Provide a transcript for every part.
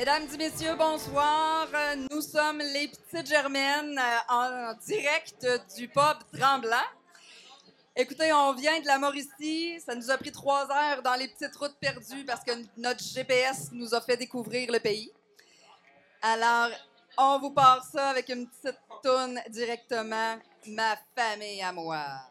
Mesdames et messieurs, bonsoir. Nous sommes les Petites Germaines euh, en direct du pub Tremblant. Écoutez, on vient de la Mauricie. Ça nous a pris trois heures dans les petites routes perdues parce que notre GPS nous a fait découvrir le pays. Alors, on vous part ça avec une petite toune directement. Ma famille à moi.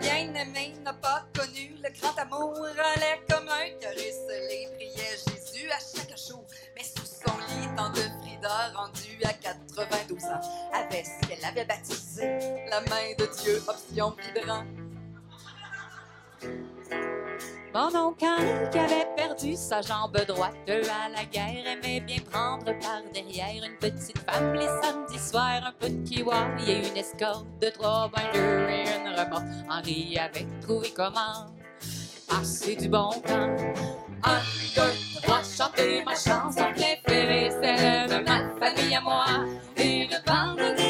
Frida, la bien aimée, n'a pas connu le grand amour. Elle est comme un priait Jésus à chaque jour. Mais sous son lit, tante Frida, rendue à 92 ans, avait ce qu'elle avait baptisé la main de Dieu, option vibrant. Mon oncle qui avait perdu sa jambe droite à la guerre, aimait bien prendre par derrière une petite femme les samedis soirs, un peu de kiwa et une escorte de trois binders et une remorque. Henri avait trouvé comment passer du bon temps. Un, deux, trois, chanter ma chanson préférée, celle de ma famille à moi. Une bande d'énergie,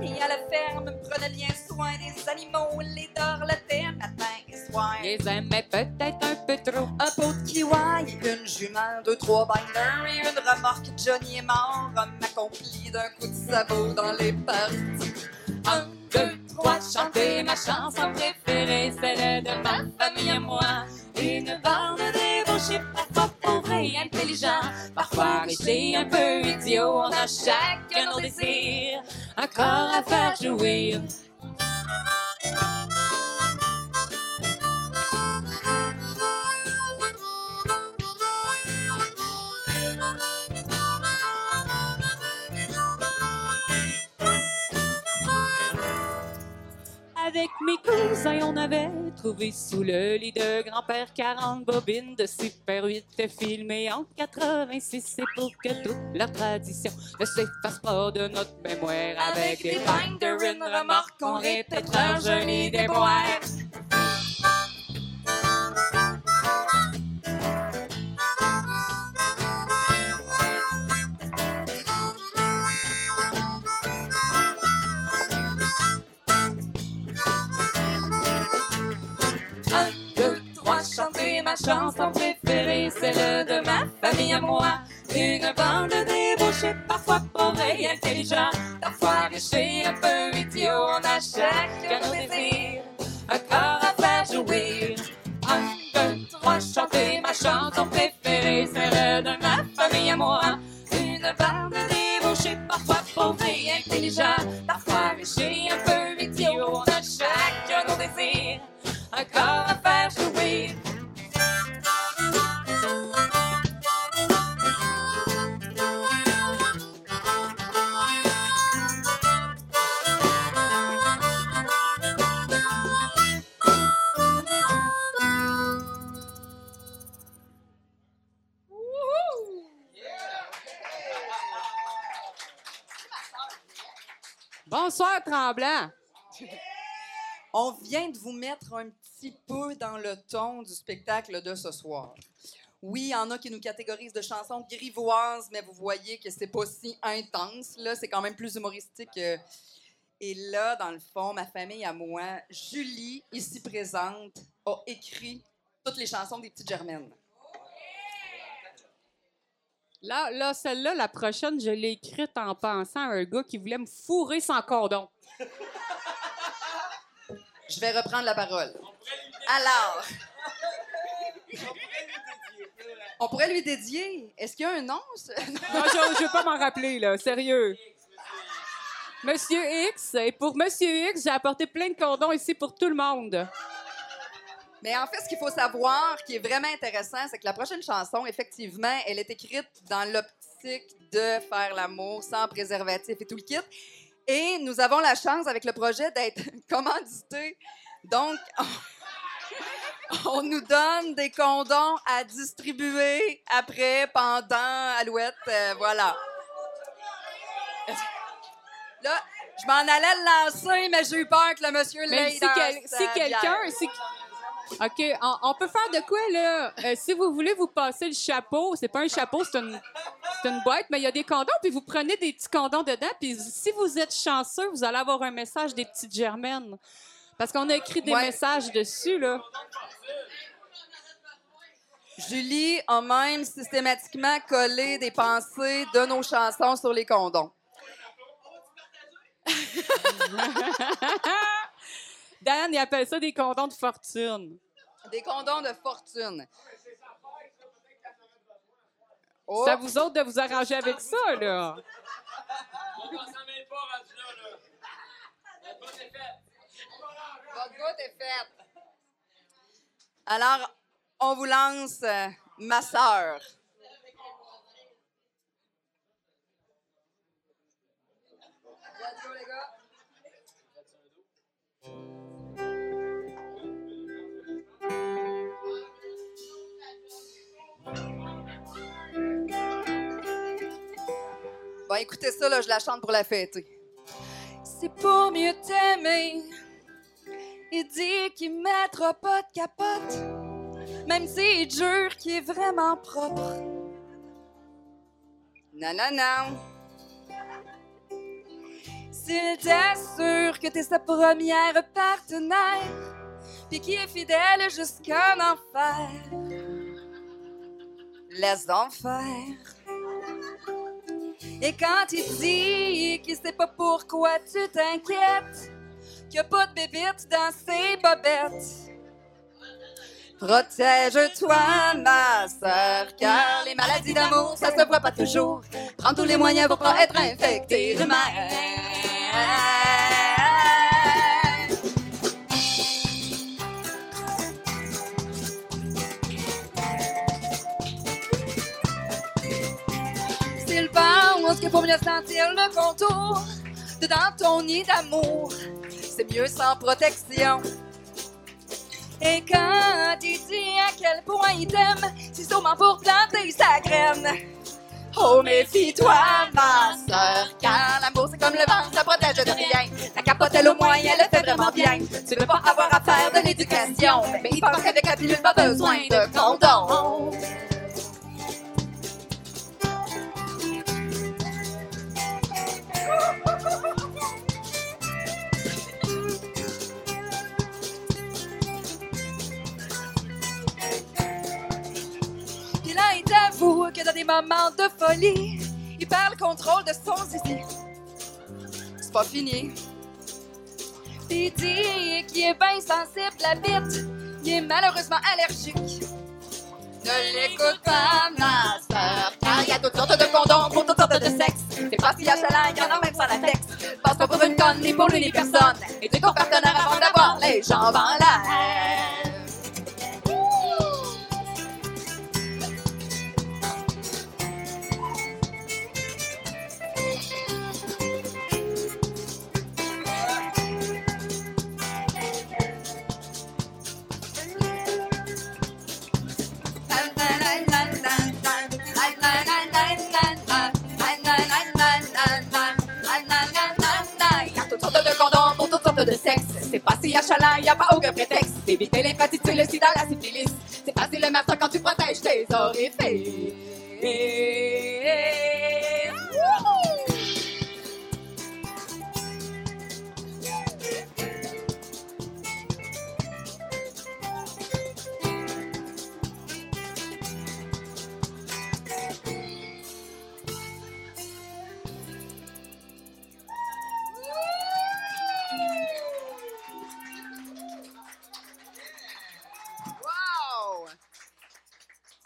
Johnny à la ferme prenait bien soin des animaux, les dorlotait matin et soir. Les aimait peut-être un peu trop. Un pot de kiwi, une jument, deux, trois binders et une remorque. Johnny est mort, homme accompli d'un coup de sabot dans les parties. Un, deux, trois, chanter ma chanson préférée, celle de ma famille à moi. Une bande débauchée, parfois pauvre et intelligent, parfois riche et un peu idiot. On a chacun nos désirs, un corps à faire jouir. Avec mes cousins, on avait trouvé sous le lit de grand-père 40 bobines de Super 8 filmées en 86. C'est pour que toute la tradition ne s'efface pas de notre mémoire. Avec, des binders, une remorque, on répète un joli déboire. Ma chanson préférée, celle de ma famille à moi. Une bande débauchée, parfois pauvre et intelligent, parfois riche et un peu idiot. On a chacun nos désirs, un corps à faire jouir. Un, deux, trois, chanter ma chanson préférée, celle de ma famille à moi. Une bande débauchée, parfois pauvre et intelligent, parfois riche et Tremblant. On vient de vous mettre un petit peu dans le ton du spectacle de ce soir. Oui, il y en a qui nous catégorisent de chansons grivoises, mais vous voyez que c'est pas si intense. Là, c'est quand même plus humoristique. euh. Et là, dans le fond, ma famille à moi, Julie, ici présente, a écrit toutes les chansons des petites Germaines. Là, là celle-là, la prochaine, je l'ai écrite en pensant à un gars qui voulait me fourrer sans cordon. Je vais reprendre la parole. Alors. On pourrait lui dédier. Est-ce qu'il y a un nom? Non, je, je veux pas m'en rappeler, là, sérieux. Monsieur X, et pour Monsieur X, j'ai apporté plein de cordons ici pour tout le monde. Mais en fait, ce qu'il faut savoir, qui est vraiment intéressant, c'est que la prochaine chanson, effectivement, elle est écrite dans l'optique de faire l'amour sans préservatif et tout le kit. Et nous avons la chance, avec le projet, d'être commandité. Donc, on nous donne des condoms à distribuer après, pendant, Alouette. euh, voilà. Là, je m'en allais le lancer, mais j'ai eu peur que le monsieur l'ait si, quel- si quelqu'un. si- OK, on, on peut faire de quoi, là? Euh, si vous voulez vous passer le chapeau, c'est pas un chapeau, c'est une, c'est une boîte, mais il y a des condoms, puis vous prenez des petits condoms dedans, puis si vous êtes chanceux, vous allez avoir un message des petites germaines. Parce qu'on a écrit des Ouais. messages dessus, là. Julie a même systématiquement collé des pensées de nos chansons sur les condoms. Dan, il appelle ça des condoms de fortune. Des condoms de fortune. Oh, à vous autres de vous arranger avec ça, là. votre goutte est faite. Alors, on vous lance euh, ma sœur. Let's go, les gars. Bon, écoutez ça, là, je la chante pour la fêter. C'est pour mieux t'aimer. Il dit qu'il mettra pas de capote, même s'il jure qu'il est vraiment propre. Non, non, non. S'il t'assure que t'es sa première partenaire, puis qu'il est fidèle jusqu'en enfer, laisse donc faire. Et quand il dit qu'il sait pas pourquoi tu t'inquiètes, qu'il n'y a pas de bébite dans ses bobettes. Protège-toi, ma sœur, car les maladies d'amour, ça se voit pas toujours. Prends tous les moyens pour pas être infecté de pense qu'il faut mieux sentir le contour de dans ton nid d'amour, c'est mieux sans protection. Et quand il dit à quel point il t'aime, c'est sûrement pour planter sa graine. Oh, méfie-toi, ma sœur, car l'amour c'est comme le vent, ça protège de rien. La capote, elle au moins, elle le fait vraiment bien. Tu veux pas avoir à faire de l'éducation, mais il pense qu'avec la pilule, pas besoin de condom. Que dans des moments de folie, il perd le contrôle de son zizi. C'est pas fini. Puis il dit qu'il est bien sensible à bite, il est malheureusement allergique. Ne l'écoute pas, ma sœur, car il y a toutes sortes de condoms pour toutes sortes de sexes. C'est pas si chalant, il y en a même sans latex. Passe pas pour une conne, ni pour lui, ni personne. Et tu ton partenaire avant d'avoir les jambes en l'air. C'est pas si achalant, y a pas aucun prétexte. Éviter l'hépatite, le sida, la syphilis. C'est facile le matin quand tu protèges tes orifices.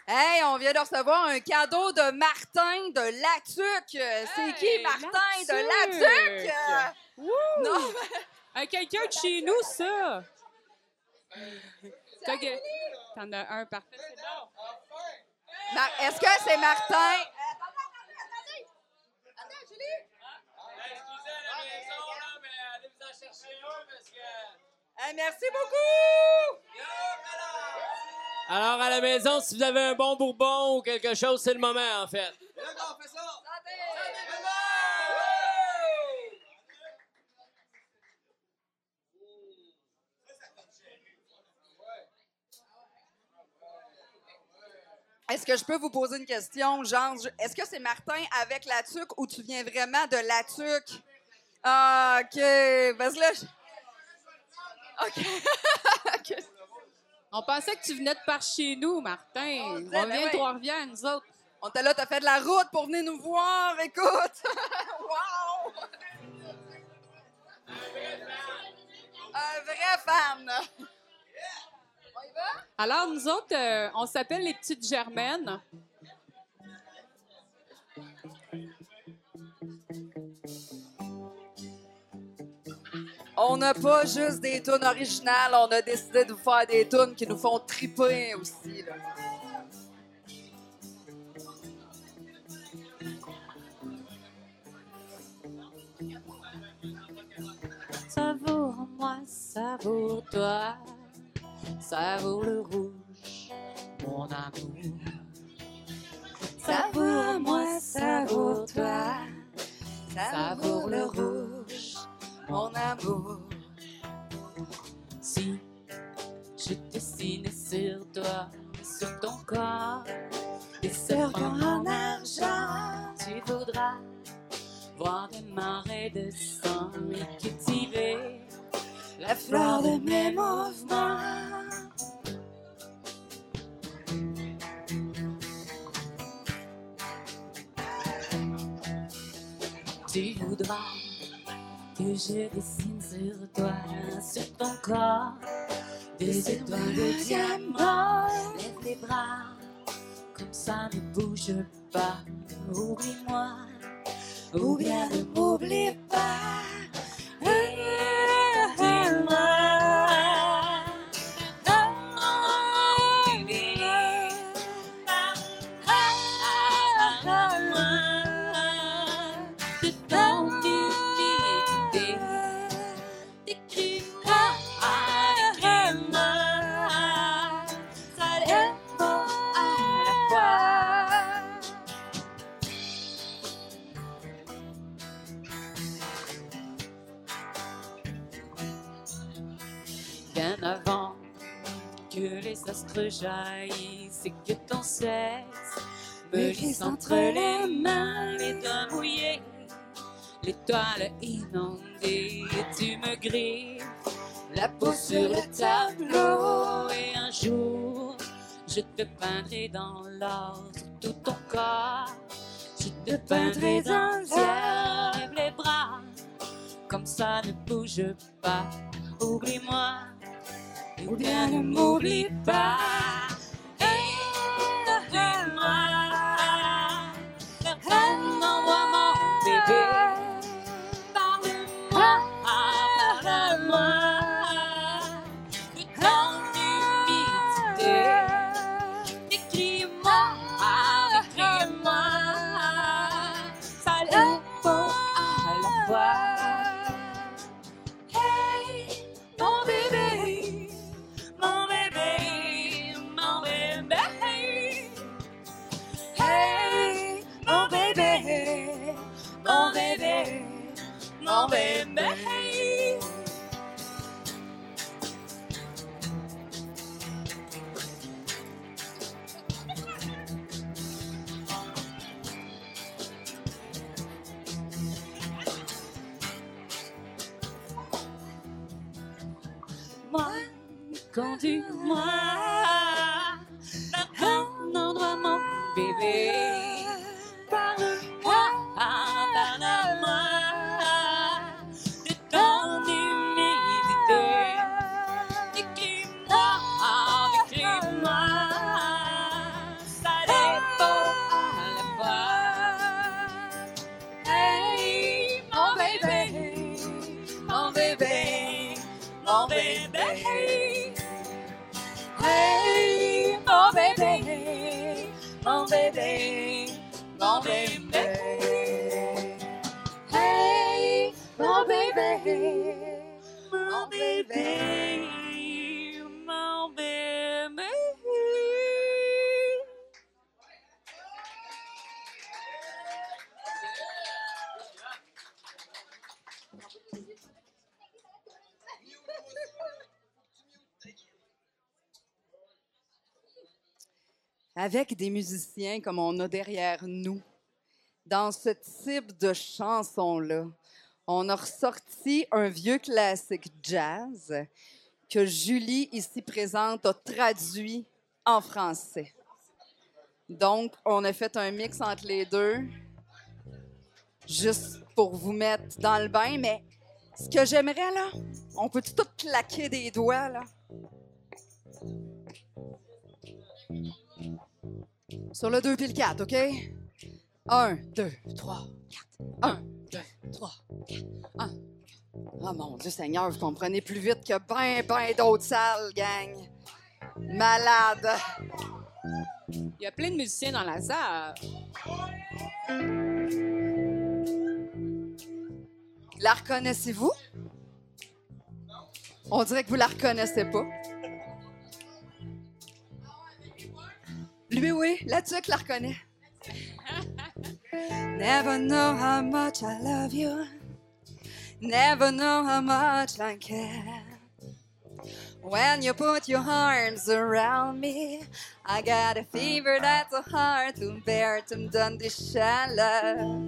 Hey, on vient de recevoir un cadeau de Martin de Latuc. C'est qui Martin de Latuc! Wouh! Non, À quelqu'un de chez nous, ça! T'en as un parfait, Est-ce que c'est Martin? Attendez, attendez, attendez! Attends, Julie! Excusez à la maison, là, mais allez vous en chercher un parce que Hey, merci beaucoup! Alors, à la maison, si vous avez un bon bourbon ou quelque chose, c'est le moment, en fait. Est-ce que je peux vous poser une question, genre, est-ce que c'est Martin avec la tuque ou tu viens vraiment de la tuque? Ah, OK. Parce que là, je- OK. On pensait que tu venais de par chez nous, Martin. On On, ben vient ouais. de Trois-Rivières, nous autres. On t'a là, t'as fait de la route pour venir nous voir, écoute! wow! Un vrai fan! On y va? Alors, nous autres, euh, on s'appelle les Petites Germaines. On n'a pas juste des tunes originales, on a décidé de vous faire des tunes qui nous font triper aussi. Là. Savoure-moi, savoure-toi, savoure le rouge, mon amour. Savoure-moi, savoure-toi, savoure le rouge, mon amour. Si je dessine sur toi, sur ton corps, des serpents en argent, tu voudras voir des marées de sang et cultiver la fleur de mes mouvements. Tu voudras que je dessine sur toi, sur ton corps, des étoiles de diamant. Lève les bras, comme ça ne bouge pas. Oublie-moi, ou bien ne m'oublie pas. Astres jaillissent et que ton sexe me glisse entre les mains, les doigts mouillés, l'étoile inondée, et tu me griffes la peau sur le tableau. Et un jour, je te peindrai dans l'or tout ton corps. Je te peindrai dans le ciel, les bras, comme ça ne bouge pas. Oublie-moi, ou bien ne m'oublie pas. Aide-moi, envoie conduis-moi vers un endroit, mon bébé. Mon bébé, mon bébé. Hey, mon bébé, mon mon avec des musiciens comme on a derrière nous, dans ce type de chanson-là, on a ressorti un vieux classique jazz que Julie, ici présente, a traduit en français. Donc, on a fait un mix entre les deux, juste pour vous mettre dans le bain. Mais ce que j'aimerais, là, on peut tout claquer des doigts, là? Sur le 2 puis le 4, OK? 1, 2, 3, 4. 1, 2, 3, 4. 1. Oh mon Dieu Seigneur, vous comprenez plus vite que ben, ben d'autres salles, gang. Malade. Il y a plein de musiciens dans la salle. La reconnaissez-vous? On dirait que vous la reconnaissez pas. Oui, la tuque la reconnaît. Never know how much I love you. Never know how much I care. When you put your arms around me, I got a fever that's hard to bear. Tu me donnes des chaleurs.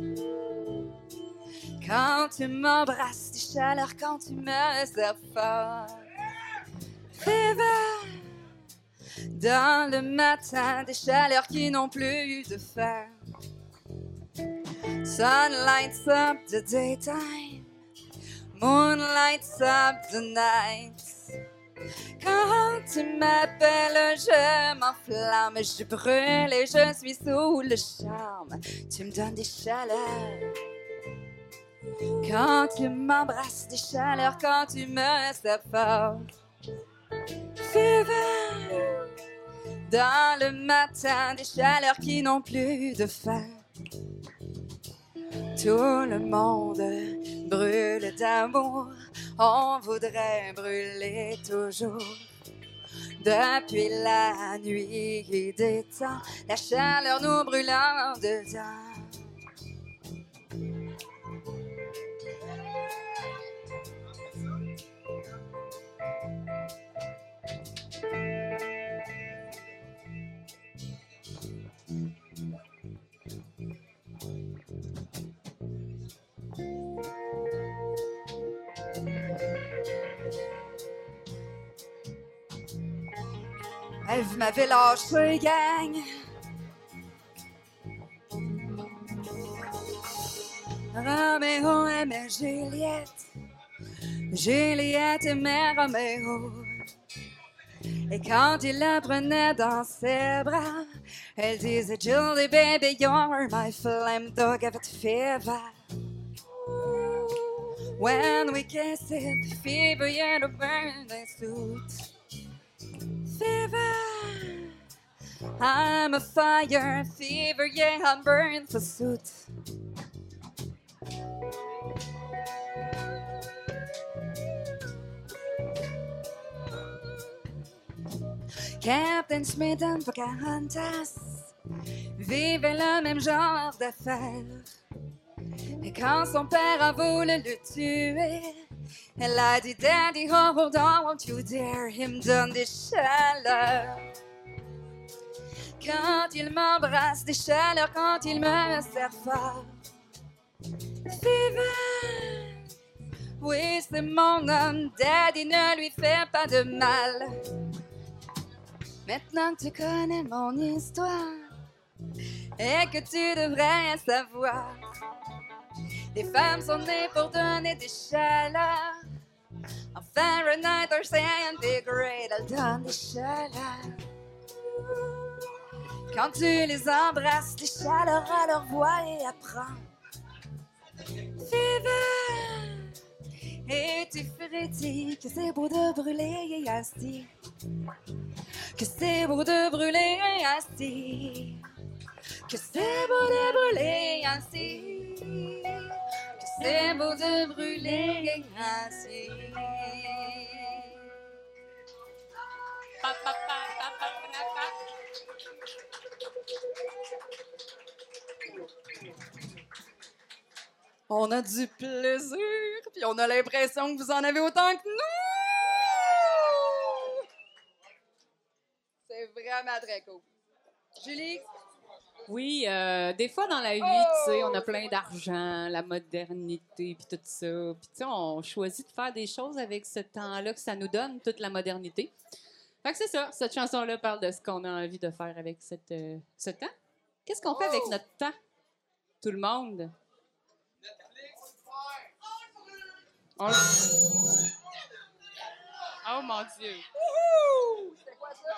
Quand tu m'embrasses, des chaleurs quand tu me serres fort. Fever. Dans le matin, des chaleurs qui n'ont plus de fin. Sun lights up the daytime, moon lights up the night. Quand tu m'appelles, je m'enflamme, je brûle et je suis sous le charme. Tu me donnes des chaleurs. Quand tu m'embrasses, des chaleurs, quand tu me fort. Fever. Dans le matin, des chaleurs qui n'ont plus de fin. Tout le monde brûle d'amour, on voudrait brûler toujours. Depuis la nuit des temps, la chaleur nous brûlant dedans. Vous m'avez lâché, gang. Roméo aimait Juliette. Juliette aimait Roméo. Et quand il la prenait dans ses bras, elle disait Julie, baby, you're my flame dog of fever. When we kiss it, the fever, yeah, the burning suit. Fever, I'm a fire, fever, yeah, I'm burning for suit. Captain Smith and Pocahontas vivaient le même genre d'affaires. Mais quand son père a voulu le tuer, elle a dit Daddy, hold on, won't you dare him donne des chaleurs. Quand il m'embrasse, des chaleurs quand il me serre fort. Oui, c'est mon homme, Daddy, ne lui fait pas de mal. Maintenant que tu connais mon histoire et que tu devrais savoir, les femmes sont nées pour donner des chaleurs. En Fahrenheit or centigrade, elles donnent des chaleurs. Quand tu les embrasses, des chaleurs à leur voix et apprends. Fever, et tu frétilles que c'est beau de brûler ainsi. Que c'est beau de brûler ainsi. Que c'est beau de brûler ainsi. C'est beau de brûler pa. On a du plaisir, puis on a l'impression que vous en avez autant que nous. C'est vraiment très cool. Julie, Oui, euh, des fois dans la vie, tu sais, on a plein d'argent, la modernité, puis tout ça. Puis tu sais, on choisit de faire des choses avec ce temps-là que ça nous donne, toute la modernité. Fait que c'est ça, cette chanson-là parle de ce qu'on a envie de faire avec cette, euh, ce temps. Qu'est-ce qu'on fait avec notre temps? Tout le monde? On- Oh mon Dieu! c'est quoi ça?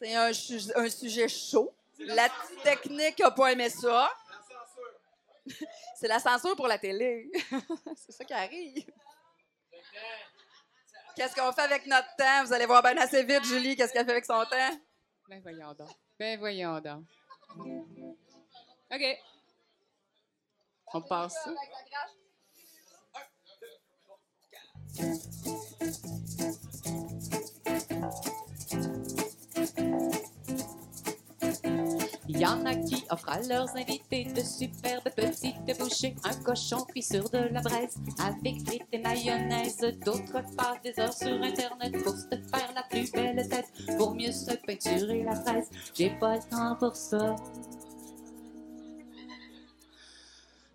C'est un, su- un sujet chaud. La technique n'a pas aimé ça. C'est la censure pour la télé. C'est ça qui arrive. Qu'est-ce qu'on fait avec notre temps? Vous allez voir bien assez vite, Julie, qu'est-ce qu'elle fait avec son temps? Ben voyons donc. Ben voyons donc. OK. On passe ça. Il y en a qui offrent à leurs invités de superbes petites bouchées, un cochon cuit sur de la braise avec frites et mayonnaise. D'autres passent des heures sur Internet pour se faire la plus belle tête, pour mieux se peinturer la fraise. J'ai pas le temps pour ça.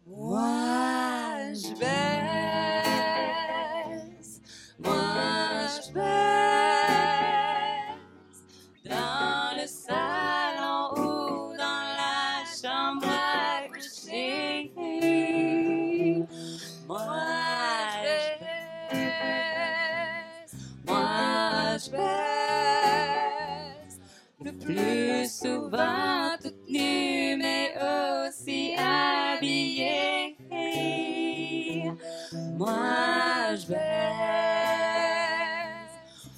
Moi, je baisse. Souvent toute nue, mais aussi habillée. Moi, je baisse.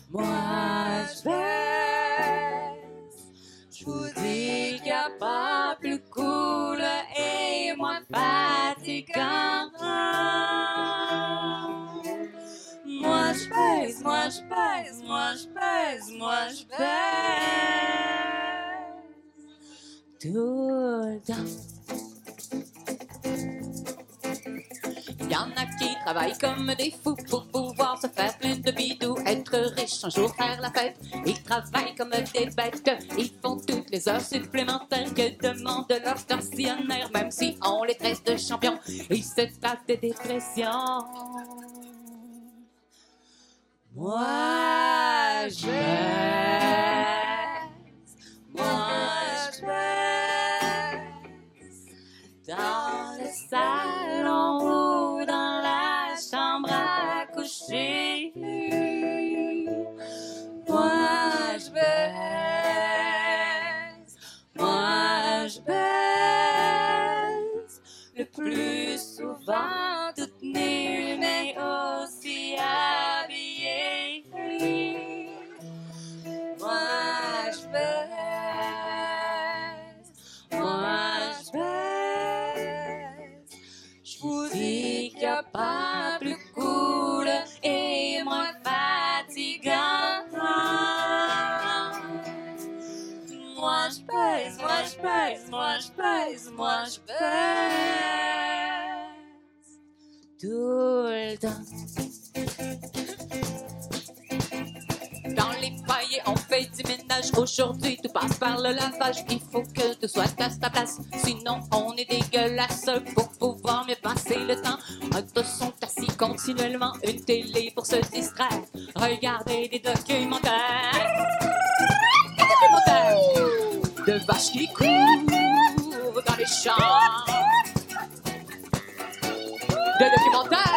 Moi, je baisse. Je vous dis qu'il n'y a pas plus cool et moins fatigant. Moi, je baisse, moi, je baisse, moi, je baisse, moi, je baisse. Il y en a qui travaillent comme des fous pour pouvoir se faire plein de bidous, être riche un jour faire la fête. Ils travaillent comme des bêtes, ils font toutes les heures supplémentaires que demande leur stationnaire, même si on les traite de champions, ils se tapent des dépressions. Moi, je. Moi, je. Dans le moi, je baisse. Tout le temps. Dans les pailles, on fait du ménage. Aujourd'hui, tout passe par le lavage. Il faut que tout soit à sa place. Sinon, on est dégueulasse pour pouvoir mieux passer le temps. D'autres sont assis continuellement. Une télé pour se distraire. Regarder des documentaires. Des documentaires de vaches qui courent champs. Des documentaires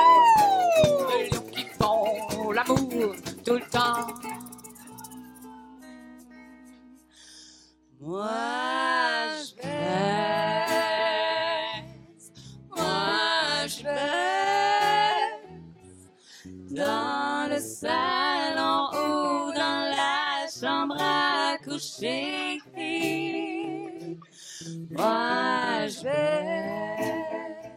de lions qui font l'amour tout le temps. Moi, je baisse. Moi, je baisse. Dans le salon ou dans la à coucher. Moi, je baisse.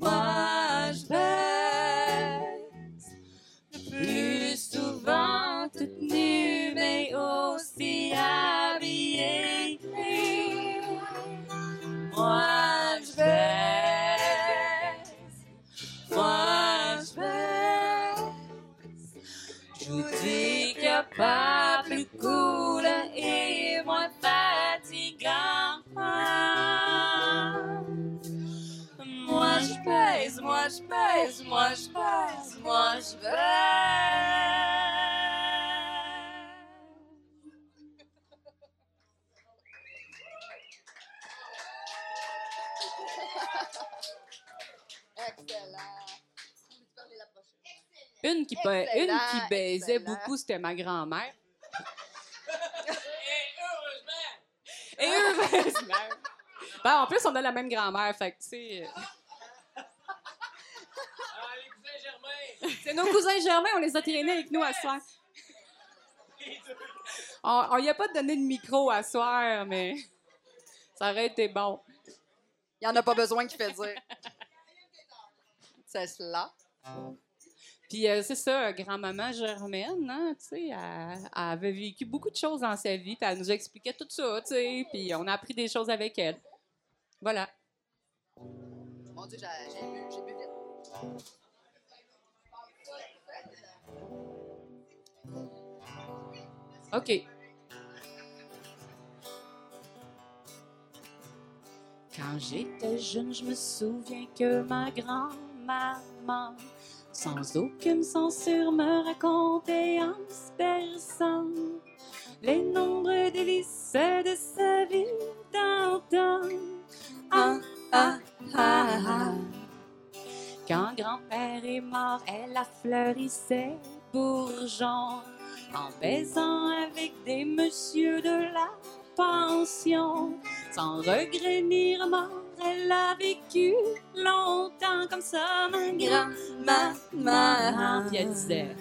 Moi, je baisse. Le plus souvent toute nue, mais aussi habillée. Moi, je baisse. Moi, je baisse. Je vous dis a pas je baise, moi, je baise, moi, je baise. Excellent. Une qui, ba- une qui baisait excellent. beaucoup, c'était ma grand-mère. Et Et heureusement. Ben, en plus, on a la même grand-mère, fait que, tu sais... Ah, les cousins Germain! C'est nos cousins germains, on les a traînés avec nous à soir. On, on y a pas donné de micro à soir, mais ça aurait été bon. Il n'y en a pas besoin qui fait dire. C'est cela. Puis euh, c'est ça, grand-maman Germaine, hein, tu sais, elle, elle avait vécu beaucoup de choses dans sa vie, puis elle nous expliquait tout ça, tu sais, puis on a appris des choses avec elle. Voilà. Mon Dieu, j'ai j'ai bu, j'ai bu vite. OK. Quand j'étais jeune, je me souviens que ma grand-maman, sans aucune censure, me racontait en se les nombreux délices de sa vie d'antan. Ah, ah, ah, ah. Quand grand-père est mort, elle a fleuri ses en baisant avec des messieurs de la pension. Sans regret ni remords, elle a vécu longtemps comme ça, ma grand-maman. Puis elle disait,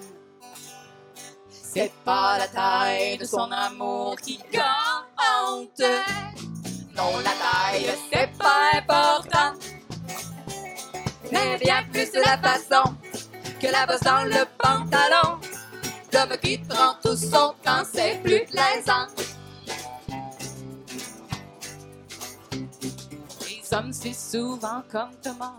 c'est pas la taille de son amour qui compte. Non, la taille, c'est pas important. Mais bien plus de la façon que la bosse dans le pantalon. L'homme qui prend tout son temps, c'est plus plaisant. Les hommes, c'est souvent comme Thomas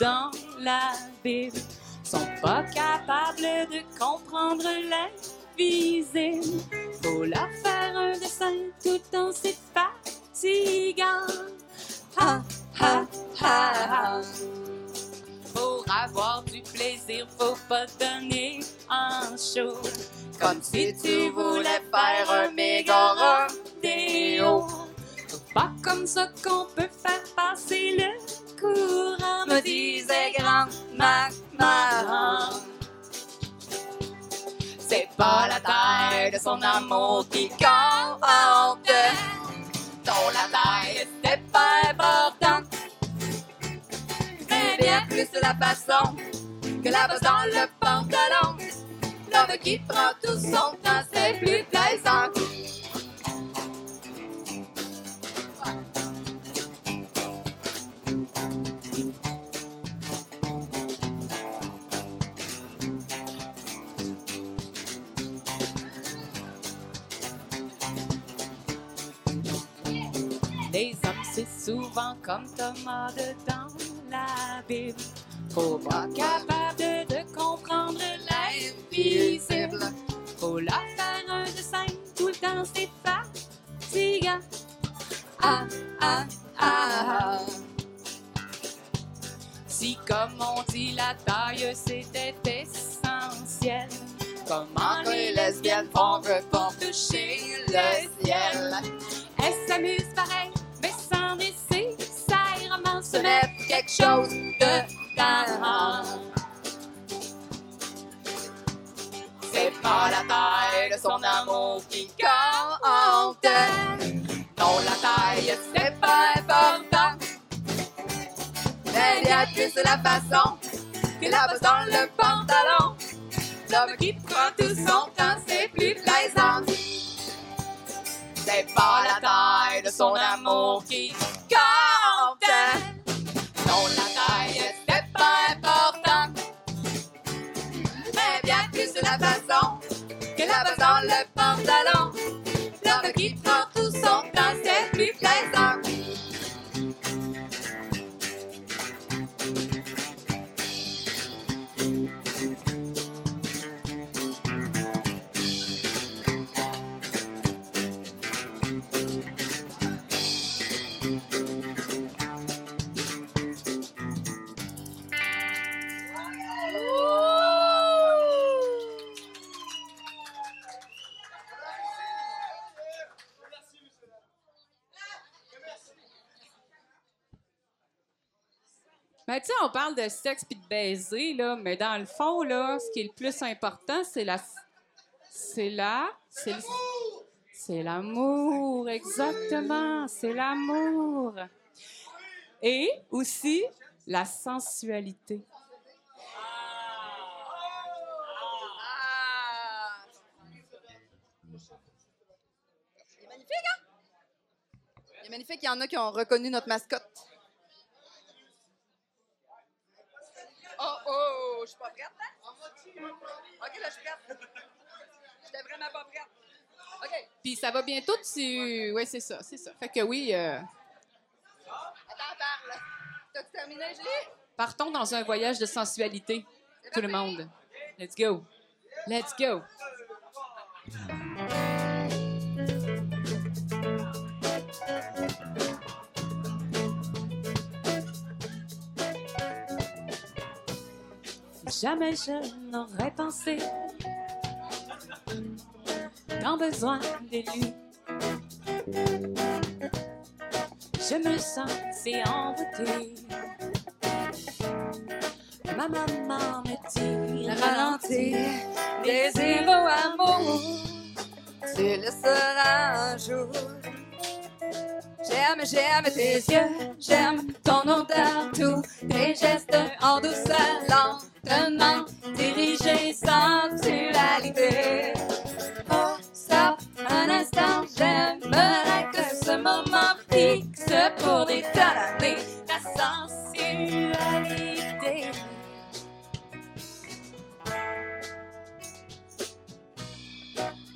dans la Bible, sont pas capables de comprendre l'invisible. Faut leur faire un dessin tout en s'y fatigant. Ha, ha, ha, ha. Pour avoir du plaisir, faut pas donner en show. Comme si tu voulais faire un méga rodéo. C'est pas comme ça qu'on peut faire passer le courant, me disait grand-maman. C'est pas la taille de son amour qui compte. Non, la taille, c'est pas plus la façon que la dans le pantalon. L'homme qui prend tout son temps, c'est plus plaisant. Les hommes, c'est souvent comme Thomas de dans la Bible. Faut pas capable de comprendre l'invisible. Faut sexe puis de baiser, là, mais dans le fond, là, ce qui est le plus important, c'est la. C'est la. C'est l'amour, exactement. C'est l'amour. Et aussi la sensualité. Il est magnifique, hein? Il est magnifique. Il y en a qui ont reconnu notre mascotte. Oh, oh, je suis pas prête, hein? OK, là, je suis prête. J'étais vraiment pas prête. OK. Puis ça va bientôt, tu. Oui, c'est ça, c'est ça. Fait que oui, euh, Attends, parle. T'as-tu terminé, Julie? partons dans un voyage de sensualité, tout le monde. Let's go. Let's go. Jamais je n'aurais pensé. Qu'en besoin de lui, je me sens si envoûtée. Ma maman me dit Ralentir, désir ou amour, tu le seras un jour. J'aime, j'aime tes yeux, j'aime ton odeur, tous tes gestes en douceur, lentement dirigés, sensualité. Oh, stop, un instant, j'aimerais que ce moment fixe pour des tas d'années la sensualité.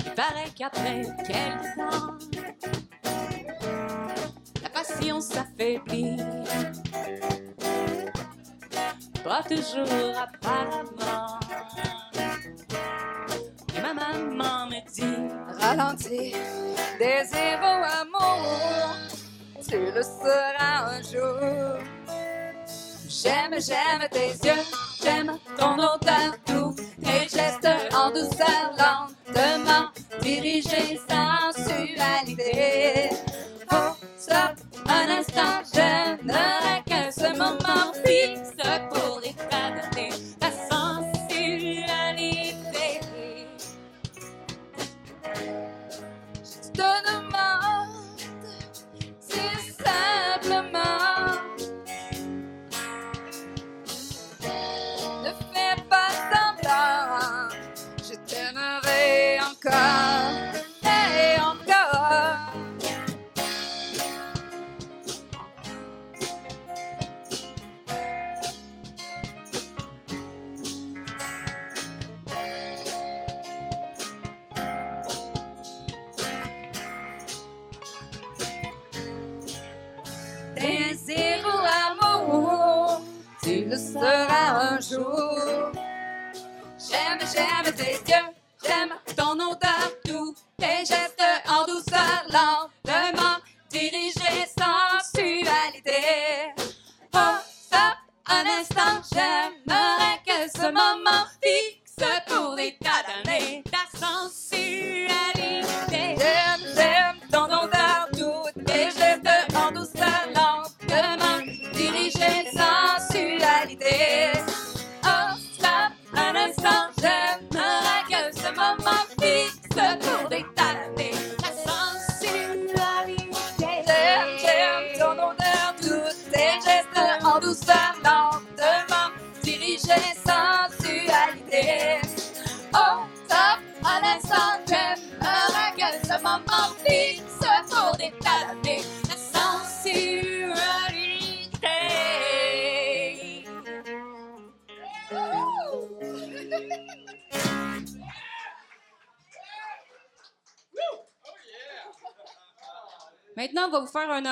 Il paraît qu'après quelque temps, la passion s'affaiblit. Pas toujours apparemment. J'aime, tes yeux,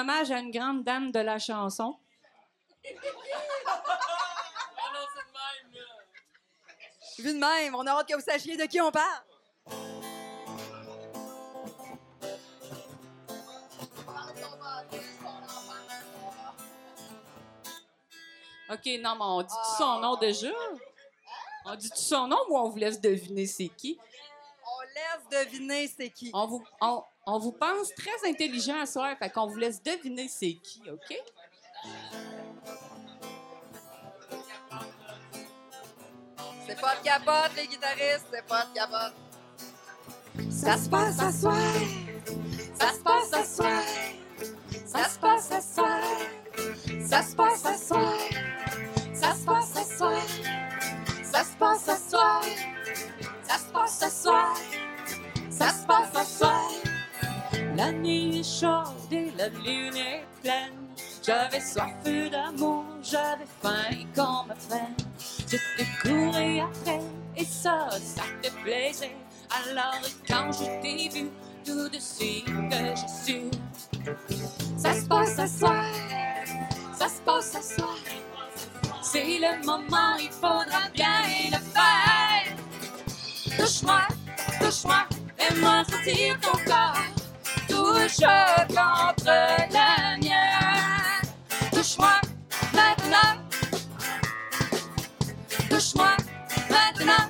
hommage à une grande dame de la chanson. Vu de même, on a hâte que vous sachiez de qui on parle. OK, non, mais on dit tout son nom déjà? On dit tout son nom ou on vous laisse deviner c'est qui? On laisse deviner c'est qui. On vous, on, on vous pense très intelligent à soir, fait qu'on vous laisse deviner c'est qui, OK? C'est pas de capote, les guitaristes, c'est pas de capote. Ça se passe à soir, ça se passe à soir, ça se passe à soir, ça se passe à soir, ça se passe à soir, ça se passe à soir, ça se passe à soir, ça se la nuit est chaude et la lune est pleine. J'avais soif d'amour, j'avais faim qu'on me freine. Je te courais après et ça, ça te plaisait. Alors quand je t'ai vu, tout de suite que j'ai su. Ça se passe à soir. Ça se passe à soir. C'est le moment, il faudra bien le faire. Touche-moi, touche-moi, Fais-moi sentir ton corps, touche contre la mienne. touche-moi maintenant. Touche-moi maintenant.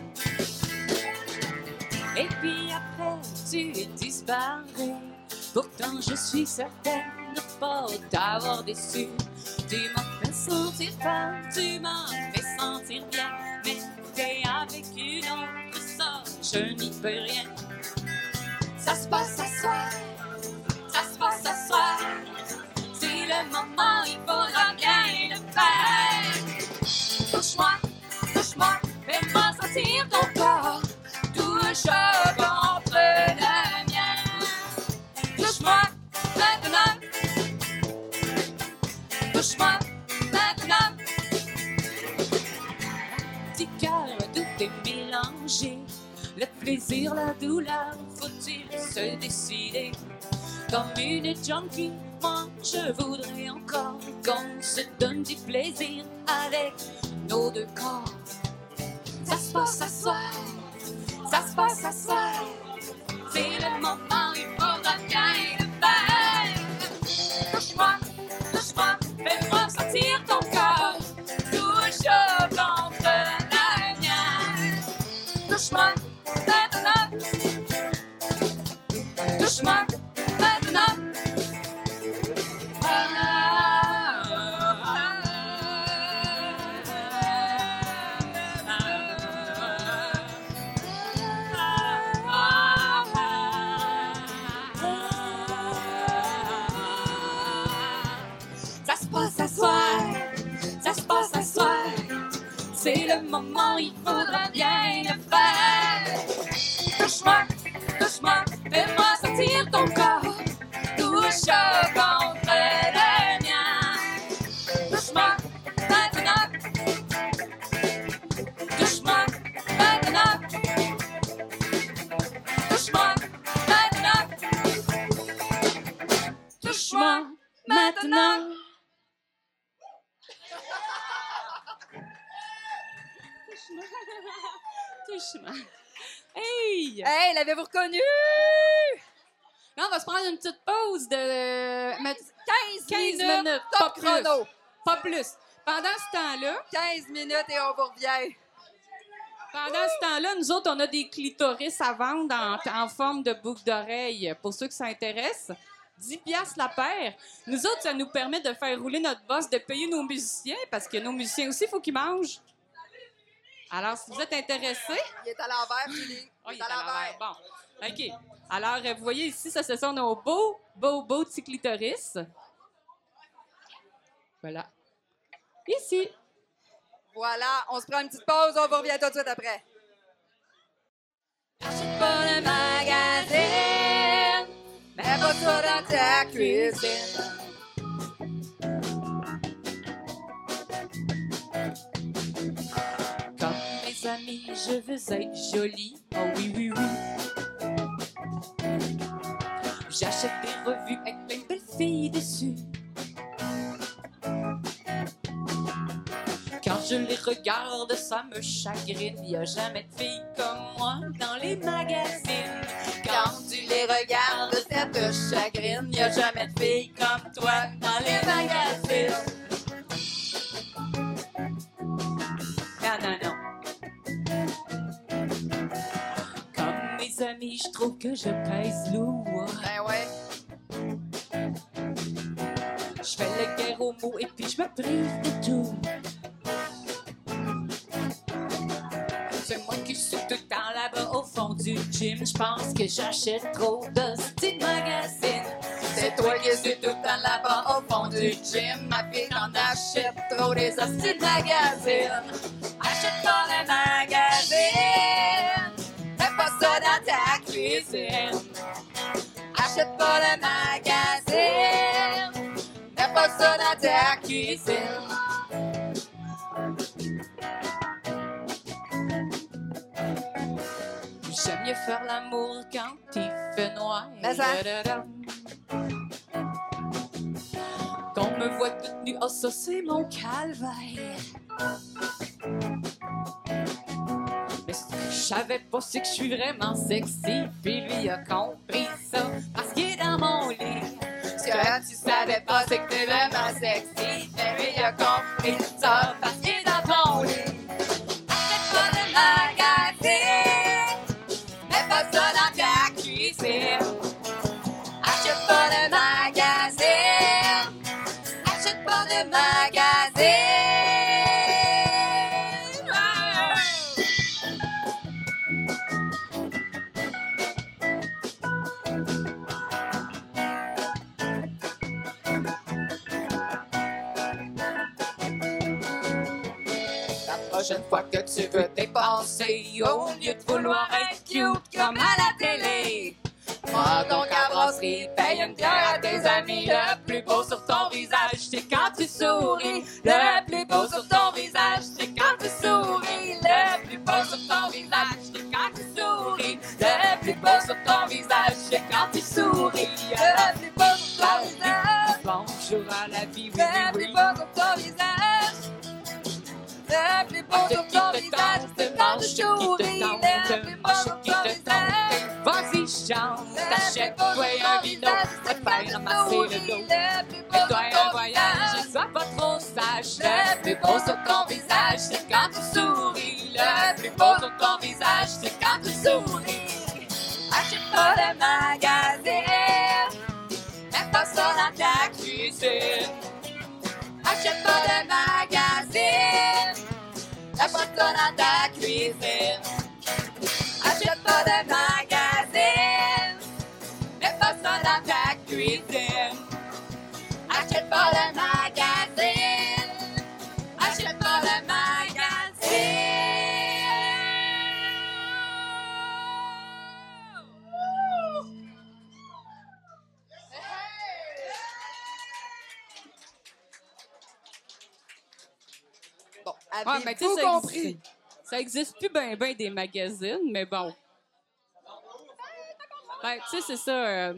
Et puis après, tu disparu. Pourtant, je suis certaine de pas t'avoir déçu. Tu m'as fait sentir tu m'as fait sentir bien. Mais t'es avec une autre, ça, je n'y peux rien. Ça se passe à soir. Ça se passe ce soir. C'est le moment, il faudra bien le faire. Touche-moi, touche-moi. Fais-moi sentir ton corps, touche contre le mien. Touche-moi maintenant. Touche-moi maintenant. Petit cœur, tout est mélangé. Le plaisir, la douleur, faut-il se décider? Comme une junkie, moi je voudrais encore qu'on se donne du plaisir avec nos deux corps. Ça se passe à soir. Ça se passe à soir. C'est le moment, une petite pause de mettre 15, 15 minutes, minutes, top pas plus. Pas plus. Pendant ce temps-là, 15 minutes et on vous revient. pendant ce temps-là, nous autres, on a des clitoris à vendre en, en forme de boucle d'oreille. Pour ceux que ça intéresse, 10 piastres la paire. Nous autres, ça nous permet de faire rouler notre boss, de payer nos musiciens, parce que nos musiciens aussi, il faut qu'ils mangent. Alors, si vous êtes intéressés, Il est à l'envers, Julie. Oh, il est à l'envers. Bon. OK. Alors, euh, vous voyez ici, ça, ce sont nos beaux, beaux, beaux petits clitoris. Voilà. Ici. Voilà, on se prend une petite pause, on vous revient tout de suite après. Achète pas le magazine, mets pas ça dans ta cuisine. Comme mes amis, je veux être jolie. Oh oui, oui, oui. J'achète des revues avec plein de belles fille déçue. Quand je les regarde, ça me chagrine. Y a jamais de filles comme moi dans les magazines. Quand tu les regardes, ça te chagrine. Y a jamais de filles comme toi dans les magazines. Je trouve que je pèse lourd. Ben ouais. Je fais la guerre aux mots et puis je me prive de tout. C'est moi qui suis tout le temps là-bas au fond du gym. Je pense que j'achète trop de style magazine. C'est toi qui suis tout le temps là-bas au fond du gym. Ma fille t'en achète trop des hosties de magazine. Achète pas le magazine. Cuisine. Achète pas le magazine. Fais pas ça dans ta cuisine. J'aime mieux faire l'amour quand il fait noir. Mais ça- me voit toute nue, oh ça c'est mon calvaire. Mais je savais pas, c'est que je suis vraiment sexy. Puis lui a compris ça parce qu'il est dans mon lit. Ce tu savais pas, c'est que t'es vraiment sexy. Mais lui a compris ça parce qu'il est dans ton lit. Prochaine fois que tu veux dépenser, au lieu de vouloir être cute comme à la télé, prends donc à brasserie, paye une bière à tes amis. Le plus beau sur ton visage, c'est quand tu souris. Le plus beau sur ton visage, c'est quand tu souris. Le plus beau sur ton visage, c'est quand tu souris. Le plus beau sur ton visage, c'est quand tu souris. Le plus beau sur ton visage. Bonjour à la vie, oui, oui, oui. Le plus beau sur ton visage, c'est quand tu souris. Le plus beau sur ton visage. Vas-y, chante, achète-toi un vino, va te faire ramasser le dos. Fais-toi un voyage, sois pas trop sage. Le plus beau sur ton visage, c'est quand tu souris. Le plus beau sur ton visage, c'est quand tu souris. Achète pas de magazine. Mets pas ça dans ta cuisine. Achète pas de magazine. Mets pas ça dans ta cuisine. Achète pas de magazine. Mets pas ça dans ta cuisine. Achète pas de magazine. Ah, mais tu sais, avez-vous ça compris? existe- Ça existe plus ben ben des magazines, mais bon. Ben, tu sais, c'est ça. euh,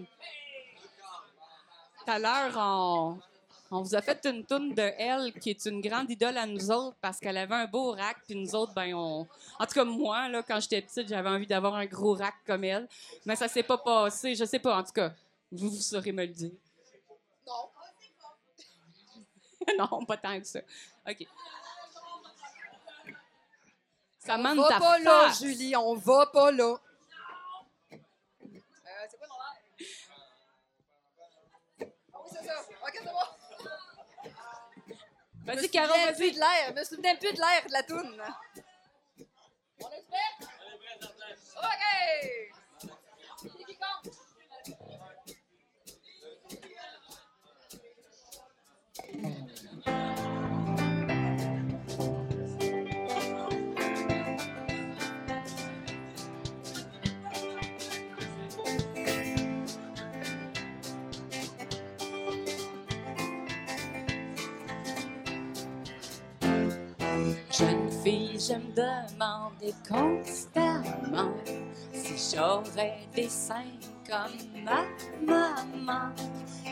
Tout à l'heure, on, on vous a fait une toune de Elle, qui est une grande idole à nous autres, parce qu'elle avait un beau rack, puis nous autres, ben, on. En tout cas, moi, là, quand j'étais petite, j'avais envie d'avoir un gros rack comme elle. Mais ça s'est pas passé, je sais pas, en tout cas. Vous, vous saurez me le dire. Non. non, pas tant que ça. OK. Ça On va ta pas là, face. Julie, on va pas là. Euh, c'est quoi ton air? Ah oui, c'est ça. Ok, c'est bon. Vas-y, Je me Caro, souviens vas-y. plus de l'air. Je me souviens plus de l'air de la toune. On est prêt? OK! Je me demandais constamment si j'aurais des seins comme ma maman.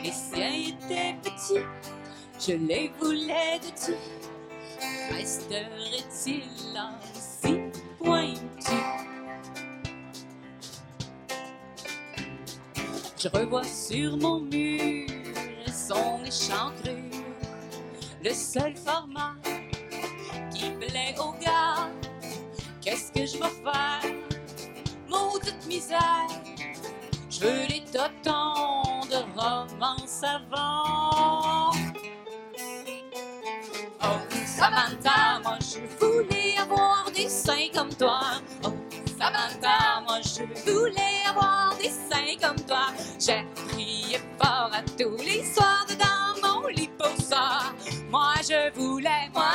Les siens étaient petits, je les voulais de tout. Resterait-il ainsi pointu? Je revois sur mon mur son échancrure, le seul format je vais faire? Maudite misère, je veux les totons de romance avant. Oh, Samantha, moi je voulais avoir des seins comme toi. Oh, Samantha, moi je voulais avoir des seins comme toi. J'ai prié fort à tous les soirs dans mon lit pour ça. Moi je voulais, moi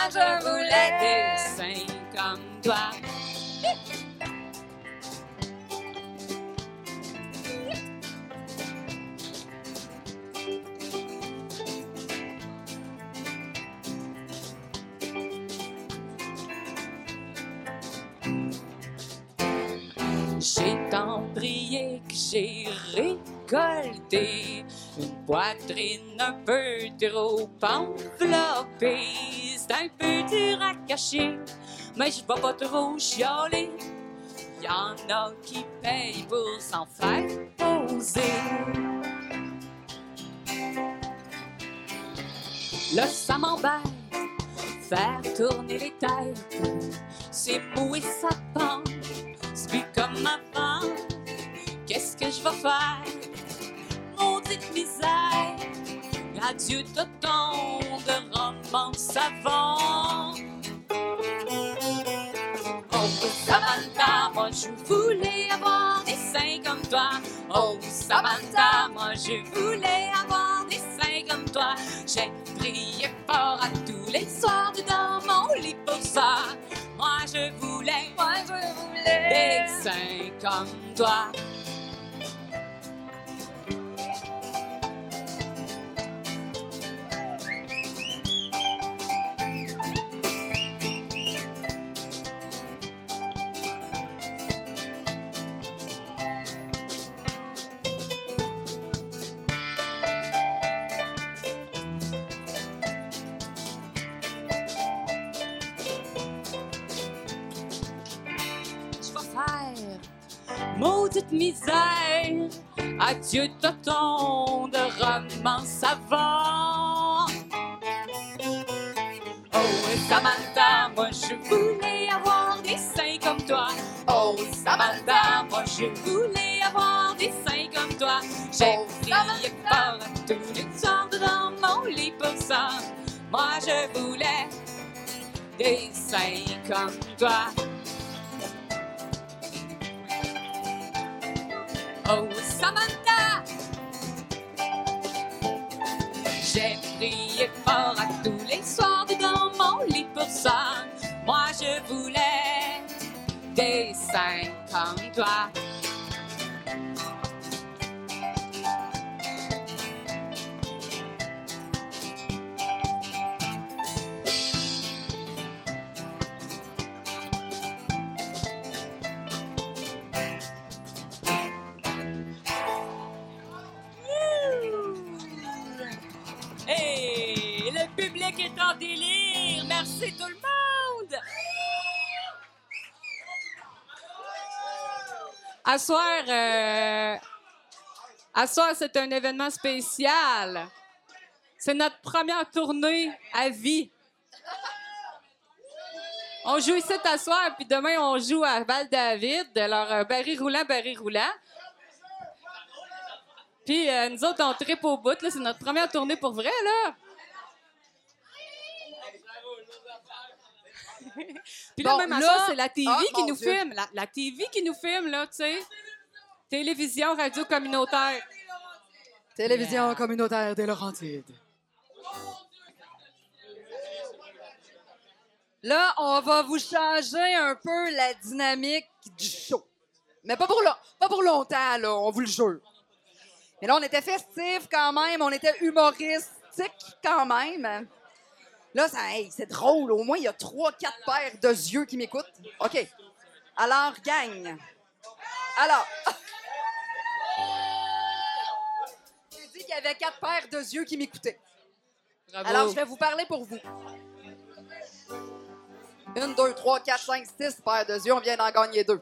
tant prié que j'ai récolté une poitrine un peu trop enveloppée. C'est un peu dur à cacher, mais je vais pas trop chialer. Y en a qui payent pour s'en faire poser. Là, ça m'embête, faire tourner les têtes. C'est mou et ça pend, c'est plus comme avant. Qu'est-ce que je vais faire? Maudite misère, adieu tonton de romance avant. Oh, Samantha, moi je voulais avoir des seins comme toi. Oh, Samantha, moi je voulais avoir des seins comme toi. J'ai prié fort à tous les soirs dans mon lit pour ça. Moi je voulais, moi je voulais des seins comme toi. Maudite misère, adieu tonton de romance avant. Oh, Samantha, moi je voulais avoir des seins comme toi. Oh, Samantha, moi je voulais avoir des seins comme toi. J'ai prié fort à tous les soirs dans mon lit pour ça. Moi je voulais des seins comme toi. Oh, Samantha! J'ai prié fort à tous les soirs dans mon lit pour ça. Moi, je voulais des seins comme toi. À soir, euh, à soir, c'est un événement spécial. C'est notre première tournée à vie. On joue ici à soir, puis demain, on joue à Val-David. Alors, euh, Barry roulant, Barry roulant. Puis euh, nous autres, on tripe au bout. C'est notre première tournée pour vrai, là. Puis là, Bon, même à là- c'est la TV Ah, qui nous Dieu. filme. La, la TV qui nous filme, là, tu sais. Télévision, radio communautaire. Télévision communautaire des Laurentides. Là, on va vous changer un peu la dynamique du show. Mais pas pour, lo- pas pour longtemps, là, on vous le jure. Mais là, on était festif quand même, on était humoristique quand même. Là, ça, hey, c'est drôle. Au moins, il y a trois, quatre paires de yeux qui m'écoutent. OK. Alors, gang. Alors. il y avait quatre paires de yeux qui m'écoutaient. Bravo. Alors, je vais vous parler pour vous. Une, deux, trois, quatre, cinq, six paires de yeux. On vient d'en gagner deux.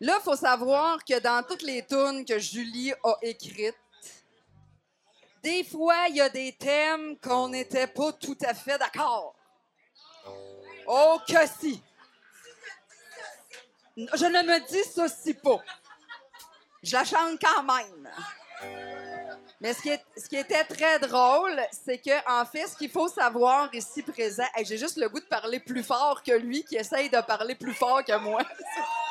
Là, il faut savoir que dans toutes les tunes que Julie a écrites, des fois, il y a des thèmes qu'on n'était pas tout à fait d'accord. Oh que si! Je ne me dissocie pas. Je la chante quand même. Mais ce qui, était très drôle, c'est que en fait, ce qu'il faut savoir ici présent, j'ai juste le goût de parler plus fort que lui qui essaye de parler plus fort que moi.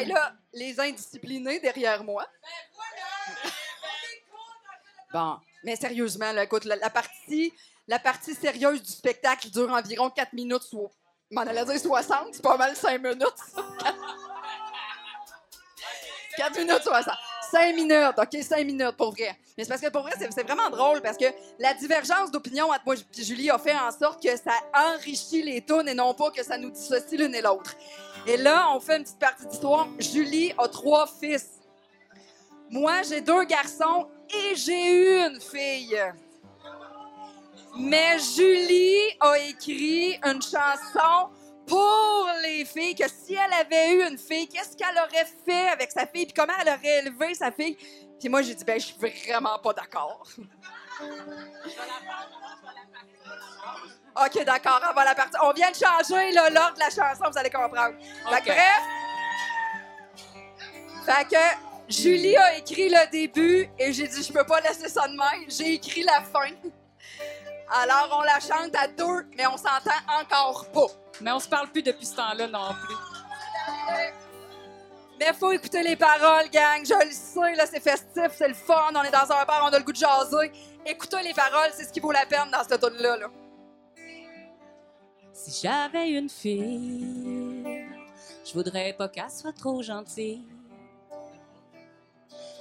Hey, là, les indisciplinés derrière moi. Bon, mais sérieusement, là, écoute, la, la partie, la partie sérieuse du spectacle dure environ 4 minutes, soit. M'en allais dire 60, c'est pas mal 5 minutes. ça. 4 minutes 60. 5 minutes, OK, 5 minutes pour vrai. Mais c'est parce que pour vrai, c'est vraiment drôle parce que la divergence d'opinion entre moi et Julie a fait en sorte que ça enrichit les tunes et non pas que ça nous dissocie l'une et l'autre. Et là, on fait une petite partie d'histoire. Julie a trois fils. Moi, j'ai deux garçons et j'ai eu une fille. Mais Julie a écrit une chanson pour les filles, que si elle avait eu une fille, qu'est-ce qu'elle aurait fait avec sa fille, puis comment elle aurait élevé sa fille? Puis moi, j'ai dit, ben, je suis vraiment pas d'accord. OK, d'accord, va la partir. On vient de changer l'ordre de la chanson, vous allez comprendre. Fait que, bref, fait que Julie a écrit le début et j'ai dit, je peux pas laisser ça de même. J'ai écrit la fin. Alors, on la chante à deux, mais on s'entend encore pas. Mais on se parle plus depuis ce temps-là non plus. Mais faut écouter les paroles, gang. Je le sais, là, c'est festif, c'est le fun. On est dans un bar, on a le goût de jaser. Écoutez les paroles, c'est ce qui vaut la peine dans cette tune là. Si j'avais une fille, je voudrais pas qu'elle soit trop gentille.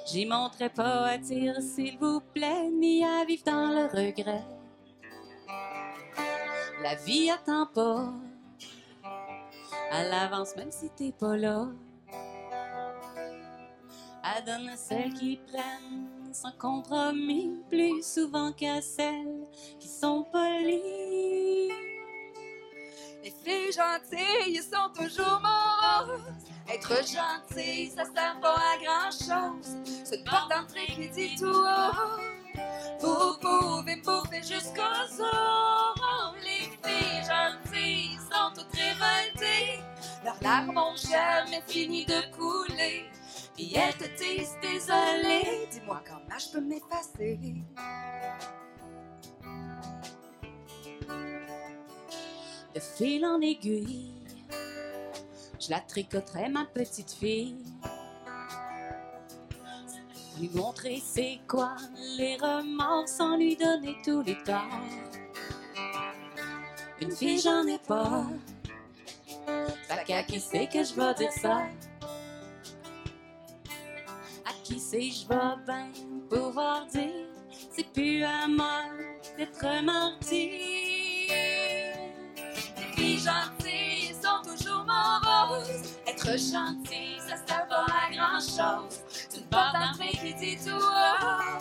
J'y montrerais pas à dire s'il vous plaît, ni à vivre dans le regret. La vie attend pas à l'avance, même si t'es pas là. À celles qui prennent sans compromis plus souvent qu'à celles qui sont polies. Les filles gentilles sont toujours moroses. Être gentil, ça sert pas à grand chose. C'est une porte d'entrée qui dit tout haut. Vous pouvez bouffer jusqu'aux os. Les filles gentilles sont toutes révoltées. Leurs larmes ont jamais fini de couler. Puis elles te disent désolé. Dis-moi comment je peux m'effacer? De fil en aiguille, je la tricoterai ma petite fille. Lui montrer c'est quoi les remords sans lui donner tous les torts. Une fille, j'en ai pas. Fait qu'à qui c'est que je vais dire ça? Qui c'est je vais bien pouvoir dire? C'est plus à moi d'être martyr. Les filles gentilles sont toujours moroses. Être gentil, ça sert pas à grand chose. C'est une porte d'entrée qui dit tout haut.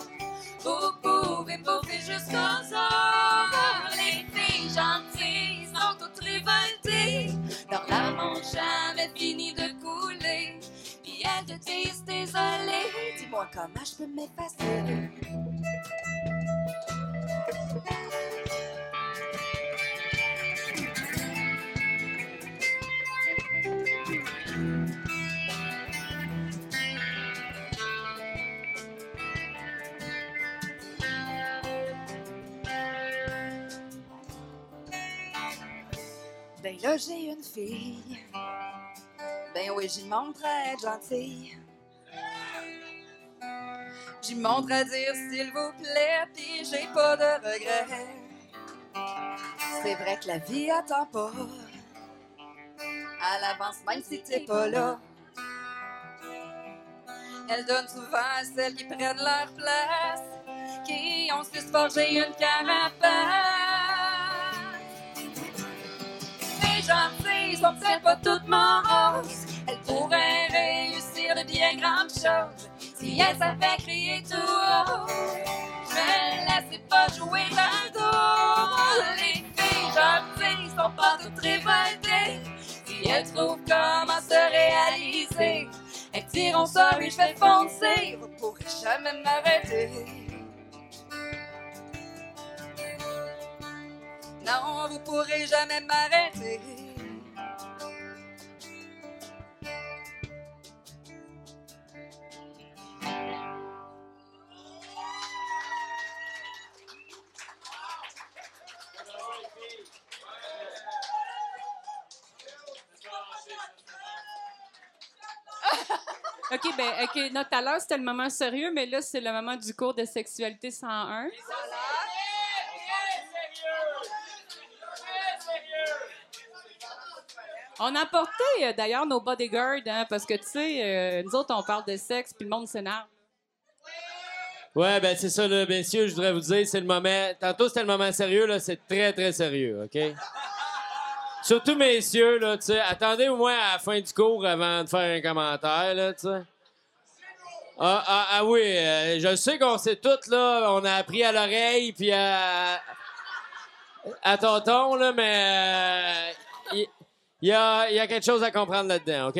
Vous pouvez bouffer jusqu'aux os. Les filles gentilles sont toutes révoltées. Leurs larmes ont jamais fini de couler. Te disent désolé. Dis-moi comment je peux m'effacer. Ben là, j'ai une fille. Ben oui, j'y montre à être gentille. J'y montre à dire s'il vous plaît, pis j'ai pas de regrets. C'est vrai que la vie attend pas. À l'avance, même si t'es pas là. Elle donne souvent à celles qui prennent leur place. qui ont su se forger une carapace. Les gentilles sont peut-être pas toutes moroses. Bien grandes choses si elles savaient crier tout haut. Mais laissez pas jouer leur tour. Les filles gentilles sont pas toutes révoltées. Si elles trouvent comment se réaliser, elles diront ça, oui, je vais foncer. Vous pourrez jamais m'arrêter. Non, vous pourrez jamais m'arrêter. Ben, OK, non, tout à l'heure, c'était le moment sérieux, mais là, c'est le moment du cours de sexualité 101. On a apporté, euh, d'ailleurs, nos bodyguards, hein, parce que, tu sais, euh, nous autres, on parle de sexe, puis le monde s'énerve. Ouais, ben c'est ça, là, messieurs, je voudrais vous dire, c'est le moment. Tantôt, c'était le moment sérieux, là, c'est très, très sérieux, OK? Surtout, messieurs, là, tu sais, attendez au moins à la fin du cours avant de faire un commentaire, là, tu sais. Ah, ah, ah oui, euh, je sais qu'on sait tout, là, on a appris à l'oreille, puis à, à tonton, là, mais il y, a, y a quelque chose à comprendre là-dedans, OK?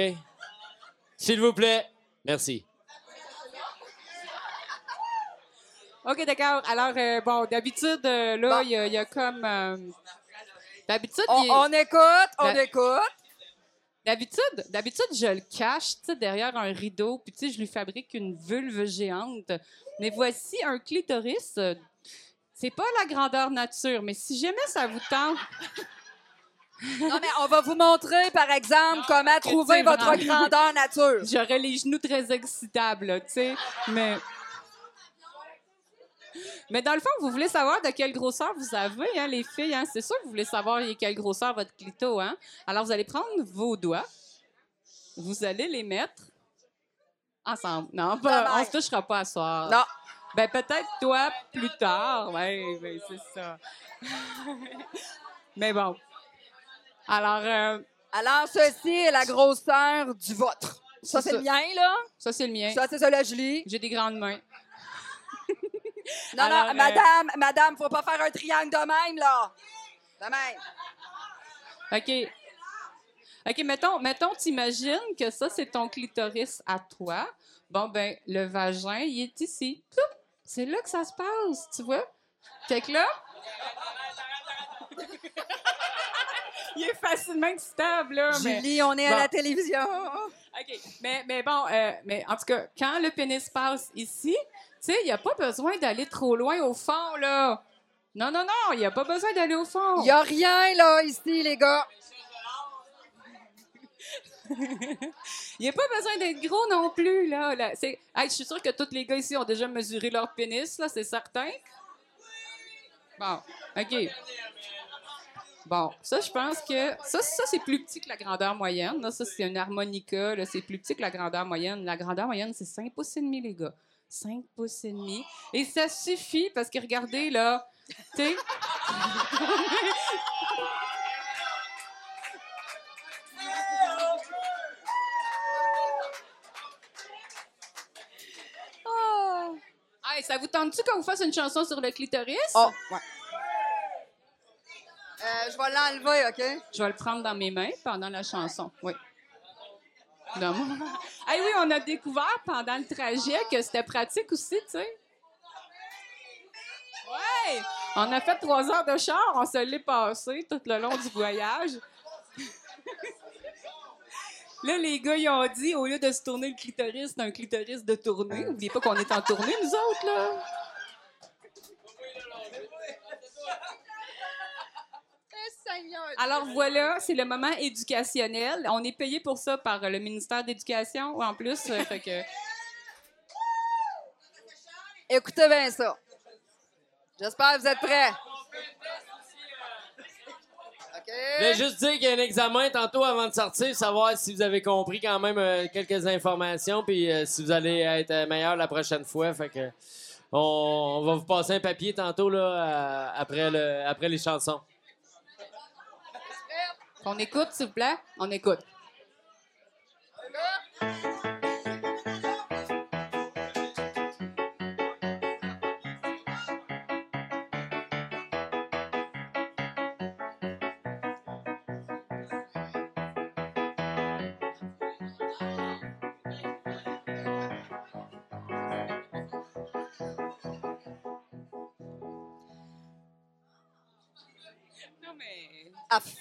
S'il vous plaît, merci. OK, d'accord. Alors, euh, bon, d'habitude, euh, là, il y, a- il y a comme... euh, d'habitude, on écoute, on Ben- écoute. D'habitude, d'habitude, je le cache, derrière un rideau, puis je lui fabrique une vulve géante. Mais voici un clitoris. C'est pas la grandeur nature, mais si jamais ça vous tente, Non, mais on va vous montrer, par exemple, comment trouver votre grandeur nature. j'aurais les genoux très excitables, tu sais. Mais. Mais dans le fond, vous voulez savoir de quelle grosseur vous avez, hein, les filles, hein? C'est sûr que vous voulez savoir de quelle grosseur votre clito, hein? Alors, vous allez prendre vos doigts, vous allez les mettre ensemble. Non, pas, on se touchera pas à soir. Non. Ben, peut-être toi plus tard. Oui, ben, c'est ça. Mais bon. Alors, euh, Alors, ceci est la grosseur du vôtre. Ça, C'est le mien, là? ça, c'est le mien. Ça, c'est ça, la Julie? J'ai des grandes mains. Non, Alors, non, euh, madame, madame, faut pas faire un triangle de même, là. De même. OK. OK, mettons, mettons t'imagines que ça, c'est ton clitoris à toi. Bon, ben, le vagin, il est ici. C'est là que ça se passe, tu vois? Fait que là... il est facilement excitable, là, mais... Julie, on est Bon. à la télévision. OK. Mais, mais bon, euh, mais en tout cas, quand le pénis passe ici, tu sais, il n'y a pas besoin d'aller trop loin au fond, là. Non, non, non, il n'y a pas besoin d'aller au fond. Il y a rien, là, ici, les gars. Il n'y a pas besoin d'être gros non plus, là. là. C'est... Hey, je suis sûre que tous les gars ici ont déjà mesuré leur pénis, là, c'est certain. Bon, OK. Bon, ça, je pense que... Ça, ça c'est plus petit que la grandeur moyenne. Là, ça, c'est une harmonica. Là, c'est plus petit que la grandeur moyenne. La grandeur moyenne, c'est 5 pouces et demi, les gars. 5 pouces et demi. Et ça suffit parce que, regardez, là, tu Hey, ça vous tente-tu qu'on vous fasse une chanson sur le clitoris? oh ouais. Euh, je vais l'enlever, OK? Je vais le prendre dans mes mains pendant la chanson. Oui. Non, Hey, oui, on a découvert pendant le trajet que c'était pratique aussi, tu sais. Ouais! On a fait trois heures de char, on se l'est passé tout le long du voyage. Là, les gars, ils ont dit, au lieu de se tourner le clitoris, c'est un clitoris de tournée. N'oubliez pas qu'on est en tournée, nous autres, là. Alors voilà, c'est le moment éducationnel. On est payé pour ça par le ministère d'éducation en plus. euh, fait que... Écoutez bien ça. J'espère que vous êtes prêts. Je juste dire qu'il y a un examen tantôt avant de sortir, savoir si vous avez compris quand même euh, quelques informations, puis euh, si vous allez être meilleur la prochaine fois. Fait que On, va vous passer un papier tantôt là, après, le, après les chansons. On écoute, s'il vous plaît? On écoute.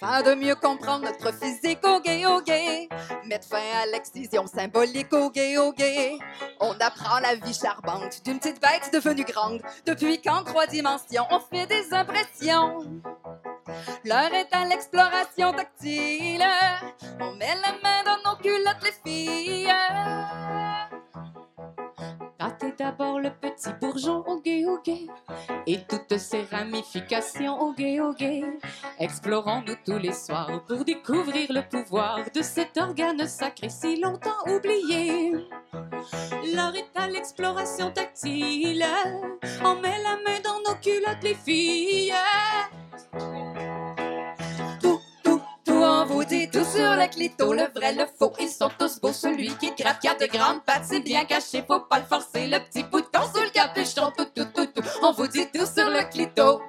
De mieux comprendre notre physique au gay au gay, mettre fin à l'excision symbolique au gay au gay, on apprend la vie charmante d'une petite bête devenue grande. Depuis qu'en trois dimensions, on fait des impressions. L'heure est à l'exploration tactile. On met la main dans nos culottes, les filles. D'abord le petit bourgeon au gay au gay et toutes ses ramifications au gay au gay. Explorons-nous tous les soirs pour découvrir le pouvoir de cet organe sacré si longtemps oublié. L'heure est à l'exploration tactile. On met la main dans nos culottes, les filles. on vous dit tout sur le clito, le vrai, le faux, ils sont tous beaux. Celui qui gratte, qui a de grandes pattes, c'est bien caché, faut pas le forcer. Le petit bouton sur le clito.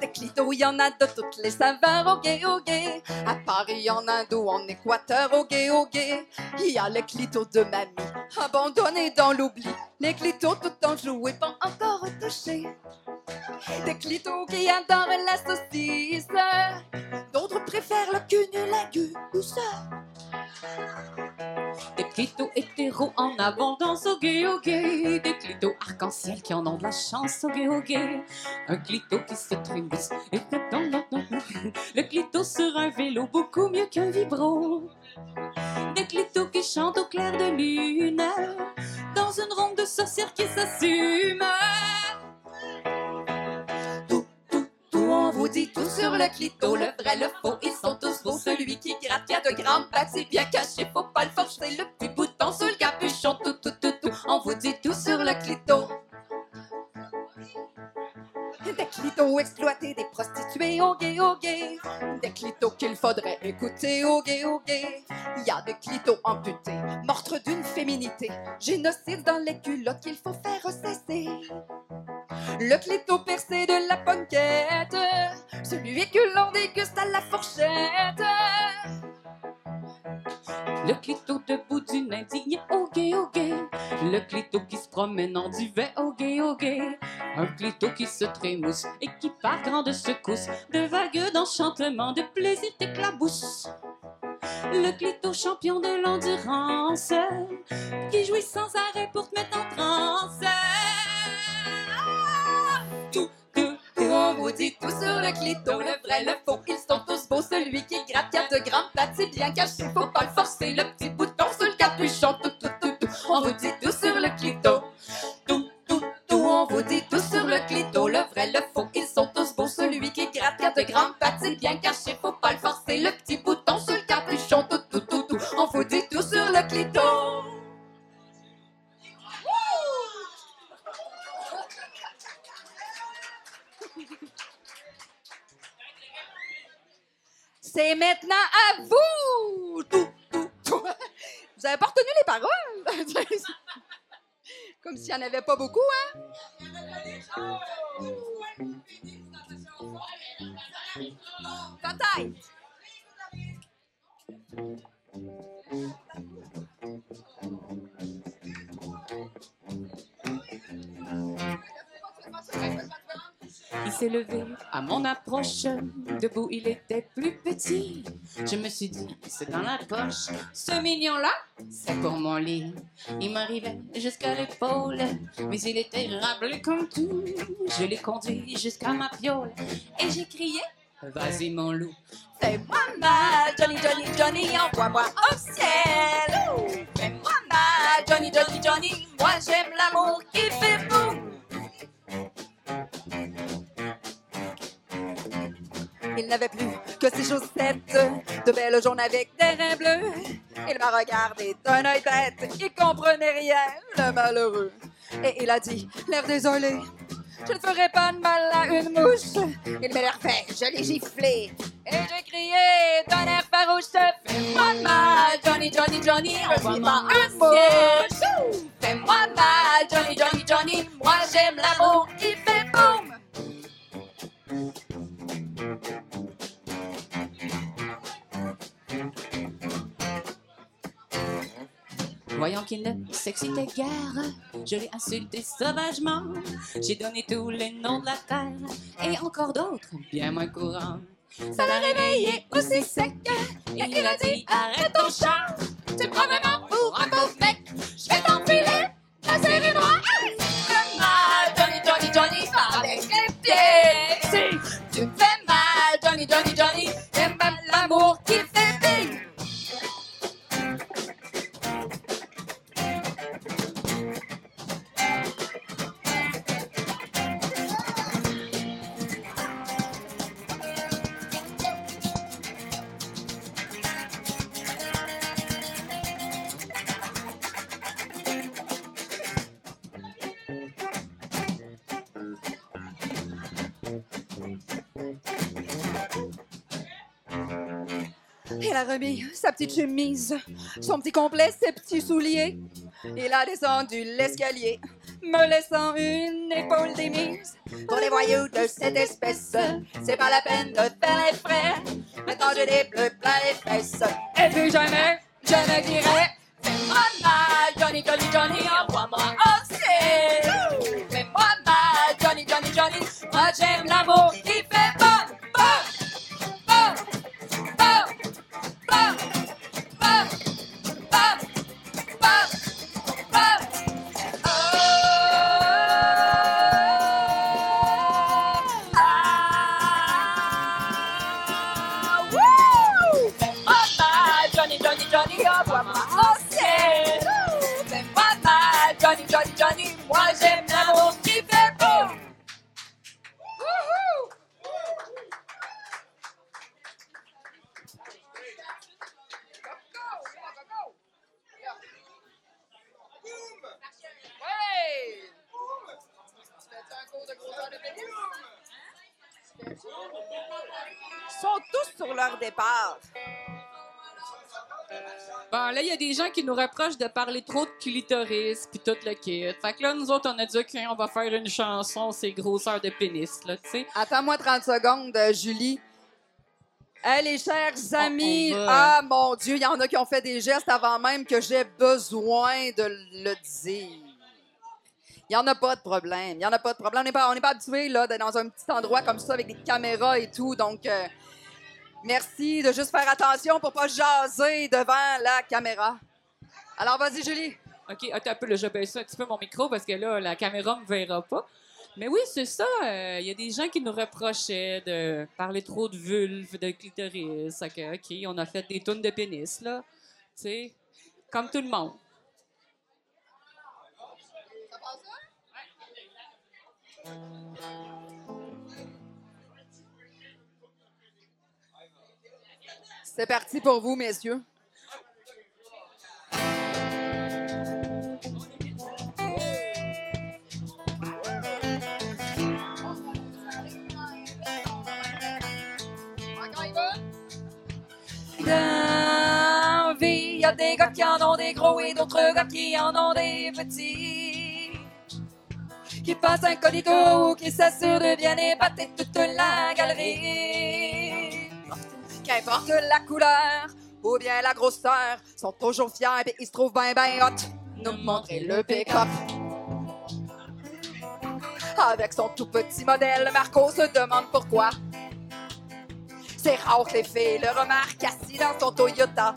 Le clito, il y en a de toutes les saveurs, au gay, au gay. À Paris, en Inde ou en Équateur, au gay, au gay. Il y a le clito de mamie, abandonné dans l'oubli. Les clitos tout en joué, pas encore touchés. Des clitos qui adorent la saucisse. D'autres préfèrent le cunnilingus. Des clitos hétéros en abondance au gay au gay. Des clitos arc-en-ciel qui en ont de la chance au gay au gay. Un clito qui se trémousse et Le clito sur un vélo beaucoup mieux qu'un vibro. Des clitos qui chantent au clair de lune. Dans une ronde de sorcières qui s'assume. Dit tout sur le clito, le vrai, le faux, ils sont tous beaux. Celui qui gratte, qui a de grandes pattes, c'est bien caché, faut pas le forcer. Le petit bouton sur le capuchon, tout, tout, tout, tout, on vous dit tout sur le clito. Des clitos exploités, des prostituées au gay, au gay. Des clitos qu'il faudrait écouter au gay, au gay. Il y a des clitos amputés, meurtres d'une féminité. Génocide dans les culottes qu'il faut faire cesser. Le clito percé de la ponquette, celui que l'on déguste à la fourchette. Le clito debout au gay, au gay. Le clito qui se promène en duvet au gay. Un clito qui se trémousse et qui part grande secousse de vagues d'enchantement, de plaisir d'éclabousse. Le clito champion de l'endurance qui jouit sans arrêt pour te mettre en transe. Tout, on vous dit tout sur le clito, le vrai, le faux, ils sont tous beaux. Celui qui gratte, qui a de grandes pattes, bien caché, faut pas le forcer. Le petit bouton sur le capuchon, tout, tout, tout, tout, on vous dit tout sur le clito. Tout, tout, tout, on vous dit tout sur le clito, le vrai, le faux, ils sont tous beaux. Celui qui gratte, qui a de grandes pattes, bien caché, faut pas le forcer. Le petit bouton sur le C'est maintenant à vous! Vous avez pas retenu les paroles? Comme s'il n'y en avait pas beaucoup, hein? Peut-être. Il s'est levé à mon approche. Debout, il était plus petit. Je me suis dit, c'est dans la poche. Ce mignon-là, c'est pour mon lit. Il m'arrivait jusqu'à l'épaule, mais il était rappelé comme tout. Je l'ai conduit jusqu'à ma piole et j'ai crié, vas-y mon loup. Fais-moi mal, Johnny, Johnny, Johnny, envoie-moi au ciel. Fais-moi mal, Johnny, Johnny, Johnny, moi j'aime l'amour qui fait boum. N'avait plus que ses chaussettes, de belles jaunes avec des reins bleus. Il m'a regardé d'un œil bête, il comprenait rien, le malheureux. Et il a dit, l'air désolé, je ne ferai pas de mal à une mouche. Il m'énervait, je l'ai giflé. Et j'ai crié d'un air farouche, fais-moi de mal, Johnny, Johnny, Johnny, envoie-moi une mouche. Fais-moi mal, Johnny, Johnny, Johnny, moi j'aime l'amour qui fait boum. Voyant qu'il ne s'excitait guère, je l'ai insulté sauvagement. J'ai donné tous les noms de la terre et encore d'autres bien moins courants. Ça l'a réveillé aussi sec et il a dit arrête ton chant. Tu prends vraiment pour un pauvre mec. Je vais t'enfiler la série noire. Fais mal, Johnny, Johnny, Johnny, avec les pieds. Tu fais mal, Johnny, Johnny, Johnny, j'aime pas l'amour qui Sa petite chemise, son petit complet, ses petits souliers. Il a descendu l'escalier, me laissant une épaule démise. Pour les voyous de cette espèce, c'est pas la peine de faire les frais. Maintenant j'ai des bleus plein les fesses. Et plus jamais, je ne dirai Fais-moi mal, Johnny, Johnny, Johnny, envoie-moi aussi. Fais-moi mal, Johnny, Johnny, Johnny, moi j'aime l'amour qui des gens qui nous reprochent de parler trop de clitoris puis tout le kit. Fait que là, nous autres, on a dit, OK, on va faire une chanson, c'est grosseur de pénis, là, tu sais. Attends-moi 30 secondes, euh, Julie. Hey, les chers amis, on va. ah mon Dieu, il y en a qui ont fait des gestes avant même que j'ai besoin de le dire. Il n'y en a pas de problème. Il n'y en a pas de problème. On n'est pas, on pas habitué là, d'être dans un petit endroit comme ça avec des caméras et tout. Donc, euh, merci de juste faire attention pour pas jaser devant la caméra. Alors, vas-y, Julie. OK, attends un peu, là, je baisse un petit peu mon micro parce que là, la caméra me verra pas. Mais oui, c'est ça. euh, Il y a des gens qui nous reprochaient de parler trop de vulve, de clitoris. Que, OK, on a fait des tonnes de pénis, là. Tu sais, comme tout le monde. C'est parti pour vous, messieurs. Dans vie, y a des gars qui en ont des gros et d'autres gars qui en ont des petits. Qui passent incognito ou qui s'assurent de bien épater toute la galerie. Qu'importe la couleur ou bien la grosseur, sont toujours fiers et ils se trouvent bien ben hot. Nous montrer le pick-up. Avec son tout petit modèle, Marco se demande pourquoi. C'est rare que les le remarquent assis dans son Toyota.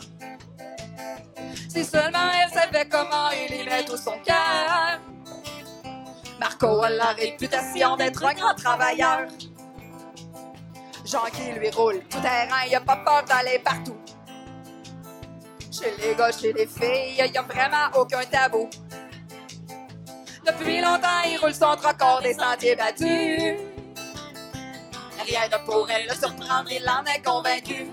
Si seulement elle savait comment il y met tout son cœur. Marco a la réputation d'être un grand travailleur. Jean qui lui roule tout terrain, il a pas peur d'aller partout. Chez les gars, chez les filles, il y a vraiment aucun tabou. Depuis longtemps, il roule son traccord des sentiers battus. arrière pour elle le surprendre, il en est convaincu.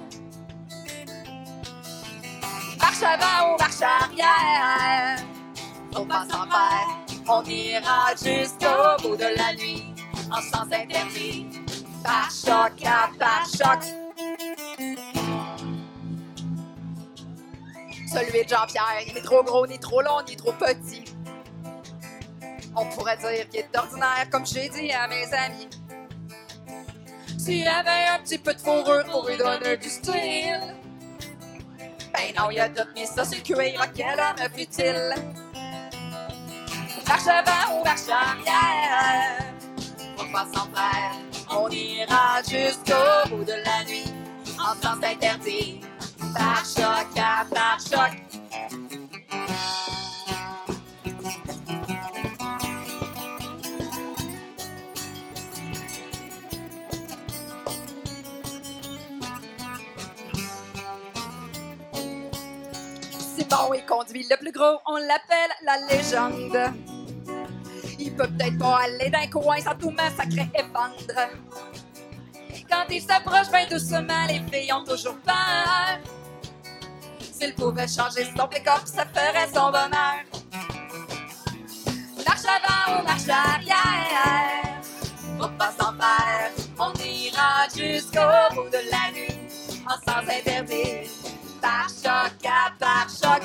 Marche avant ou marche arrière, faut pas s'en faire, on ira jusqu'au bout de la nuit, en sens interdit, par choc à par choc. Celui de Jean-Pierre, il n'est trop gros, ni trop long, ni trop petit. On pourrait dire qu'il est ordinaire, comme j'ai dit à mes amis. S'il y avait un petit peu de fourrure pour lui donner du style. Ben non, il a tout mis ça sur le cuir, quel homme fut-il? Marche avant ou marche arrière, faut pas s'en. On ira jusqu'au bout de la nuit, en sens interdit, par choc à par choc. C'est bon, il conduit le plus gros, on l'appelle la légende. Il peut peut-être pas aller d'un coin sans tout massacrer et vendre. Et quand il s'approche bien doucement, les filles ont toujours peur. S'il pouvait changer son pick-up, ça ferait son bonheur. Marche avant ou marche arrière, faut pas s'en faire. On ira jusqu'au bout de la nuit, en sens interdit, par choc à par choc.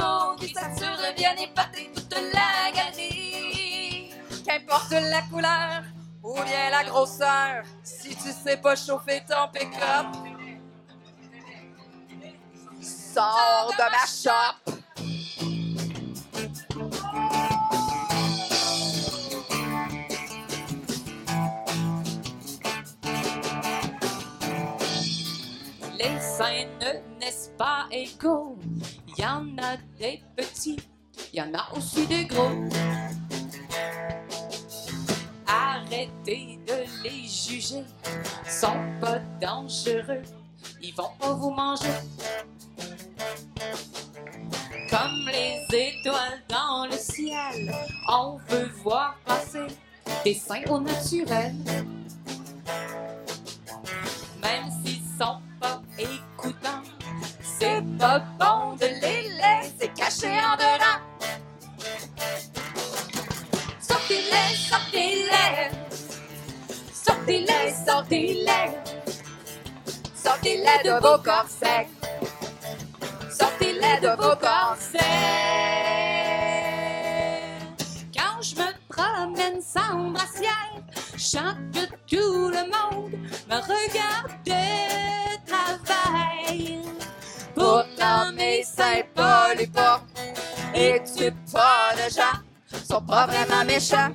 Incognito, qui de bien épater toute la galerie. Qu'importe la couleur ou bien la grosseur, si tu sais pas chauffer ton pick-up, sors de ma shop. Ne naissent pas égaux. Il y en a des petits, il y en a aussi des gros. Arrêtez de les juger, ils sont pas dangereux, ils vont pas vous manger. Comme les étoiles dans le ciel, on veut voir passer des seins au naturel. C'est pas bon de les laisser cacher en dedans. Sortez-les, sortez-les, sortez-les, sortez-les, sortez-les de vos corsets, sortez-les de vos corsets. Quand je me promène sans brassière, chante que tout le monde me regarde de travers. Pourtant mes seins polluent pas et tu pas de gens sont pas vraiment méchants.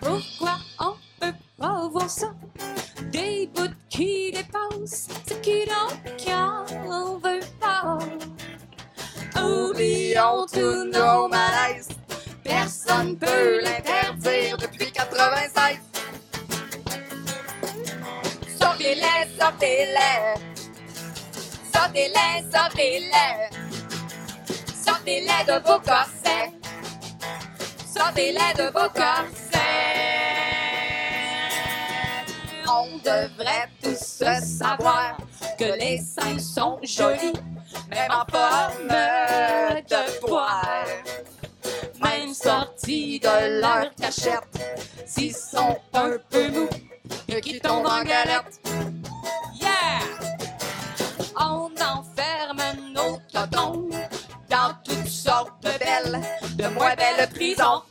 Pourquoi on peut pas voir ça? Des bouts qui dépassent, c'est qui donc qu'on veut pas? Oublions tous nos malaises, personne peut l'interdire depuis 96. Sortez-les, sortez-les, sortez-les, sortez-les, sortez-les de vos corsets, sortez-les de vos corsets. On devrait tous savoir que les seins sont jolis, même en forme de poire. Même sortis de leur cachette, s'ils sont un peu mous, qui tombent en galette. De belles, de moins belles prisons.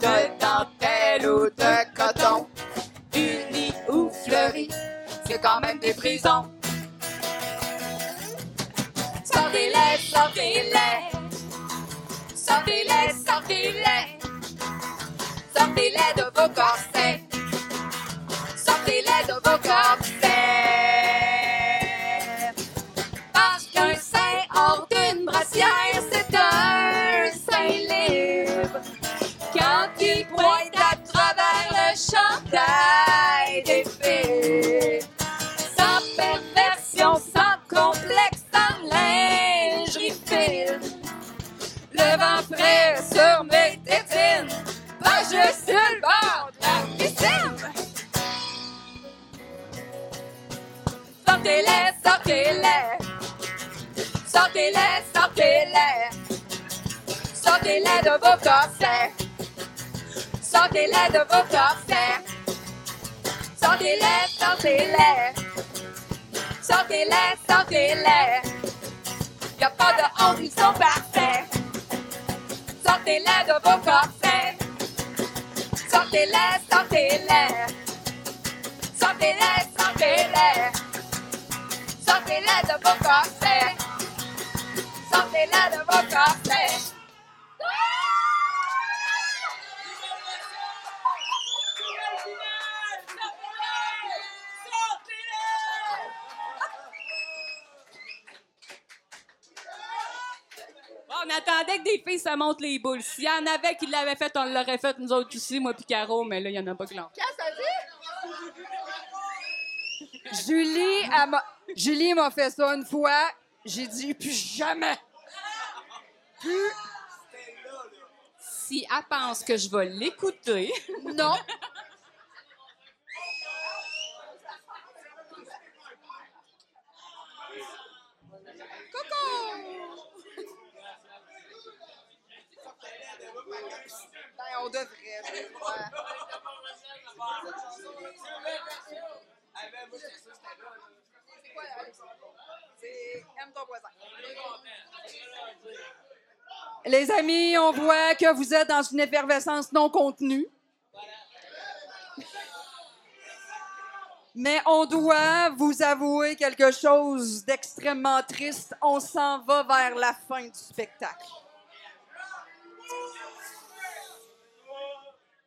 De dentelle ou de coton, unis ou fleuris, c'est quand même des prisons. Sortez-les, sortez-les, sortez-les, sortez-les, sortez-les de vos corsets, sortez-les de vos corsets. des. Sans perversion, sans complexe, sans lingerie fine. Le vent frais sur mes tétines, pas juste le bord de la piscine. Sortez-les, sortez-les. Sortez-les, sortez-les. Sortez-les de vos corsets. Sortez-les de vos corsets. Sortez-les, sortez-les. Sortez-les, sortez-les. Y'a pas de honte, ils sont parfaits. Sortez-les de vos corsets. Sortez-les, sortez-les. Sortez-les, sortez-les. Sortez-les de vos corsets. Sortez-les de vos corsets. On attendait que des filles, ça monte les boules. S'il y en avait qui l'avaient fait, on l'aurait fait, nous autres aussi, moi puis Caro, mais là, il y en a pas que l'on. Julie, elle m'a- Julie m'a fait ça une fois. J'ai dit plus jamais. Plus. Si elle pense que je vais l'écouter, Non. Ben. Les amis, on voit que vous êtes dans une effervescence non contenue. Mais on doit vous avouer quelque chose d'extrêmement triste. On s'en va vers la fin du spectacle.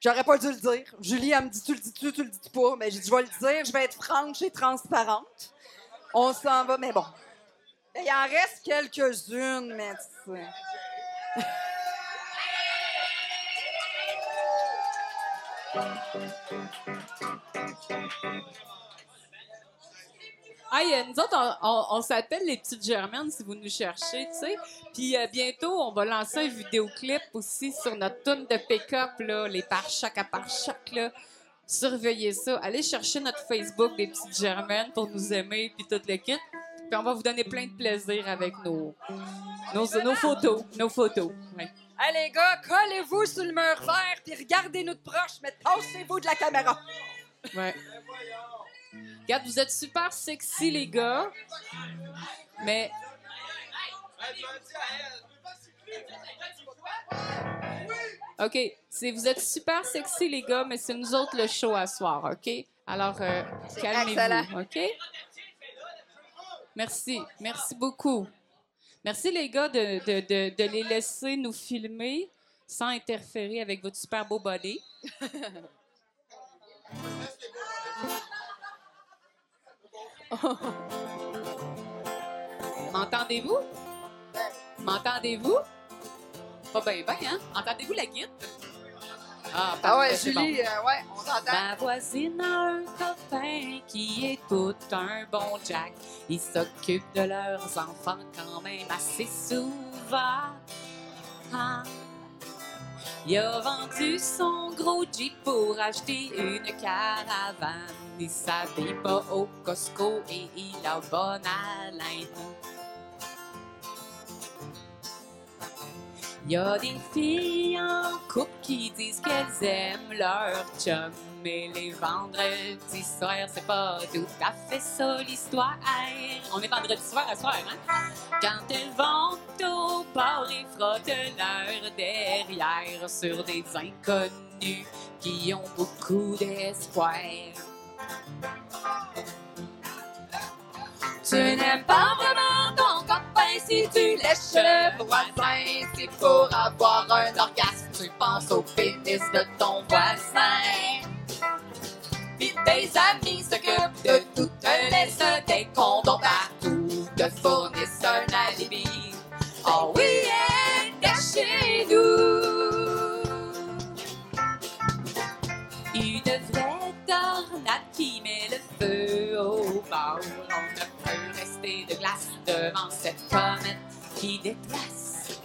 J'aurais pas dû le dire. Julie, elle me dit Tu le dis-tu, tu le dis pas? Mais j'ai dit Je vais le dire, je vais être franche et transparente. On s'en va, mais bon. Il en reste quelques-unes, mais tu sais. Hey, euh, nous autres, on, on- on s'appelle les petites Germaines si vous nous cherchez, tu sais. Puis euh, bientôt, on va lancer un vidéoclip aussi sur notre tune de pick-up, là, les pare-chocs à pare-chocs, là. Surveillez ça. Allez chercher notre Facebook des petites Germaines pour nous aimer puis toute l'équipe. Puis on va vous donner plein de plaisir avec nos, nos, nos photos. Nos photos. Ouais. Hey les gars, collez-vous sur le mur vert puis regardez-nous de proche, mais tassez-vous de la caméra. Ouais. Regarde, vous êtes super sexy, les gars. Mais. OK. Vous êtes super sexy, les gars, mais c'est nous autres le show à soir, OK? Alors, euh, calmez-vous. OK? Merci. Merci beaucoup. Merci, les gars, de, de, de, de les laisser nous filmer sans interférer avec votre super beau body. M'entendez-vous? M'entendez-vous? Pas bien, bien, hein? Entendez-vous la guide? Ah, Ah ouais, Julie, euh, ouais, on t'entend. Ma voisine a un copain qui est tout un bon Jack. Il s'occupe de leurs enfants quand même assez souvent. Ah. Il a vendu son gros Jeep pour acheter une caravane. Il s'habille pas au Costco et il a bonne haleine. Il y a des filles en couple qui disent qu'elles aiment leur chum. Mais les vendredis soirs, c'est pas tout à fait ça l'histoire. On est vendredi soir à soir, hein? Quand elles vont au bar et frottent leur derrière sur des inconnus qui ont beaucoup d'espoir. Tu n'aimes pas vraiment ton copain si tu lèches le voisin. C'est pour avoir un orgasme, tu penses au pénis de ton voisin les amis s'occupent de toute l'Est, des condoms partout te fournissent un alibi. Oh ah oui, hein, chez nous. Une vraie tornade qui met le feu au bord. On ne peut rester de glace devant cette comète qui déplace.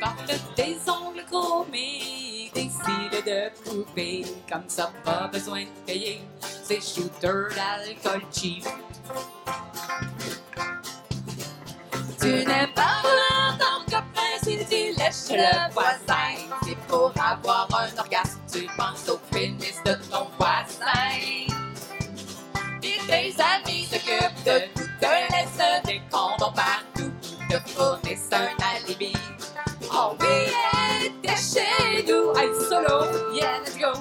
Porte des ongles chromés de poupée. Comme ça, pas besoin de payer ces shooters d'alcool cheap. Tu n'es pas vraiment ton copain si tu lèches le voisin. C'est pour avoir un orgasme, tu penses au pénis de ton voisin. Puis tes amis s'occupent de tout, te laissent des condoms partout, te fournissent un alibi. Oh oui, t'es chez nous, hey, solo, yeah, let's go.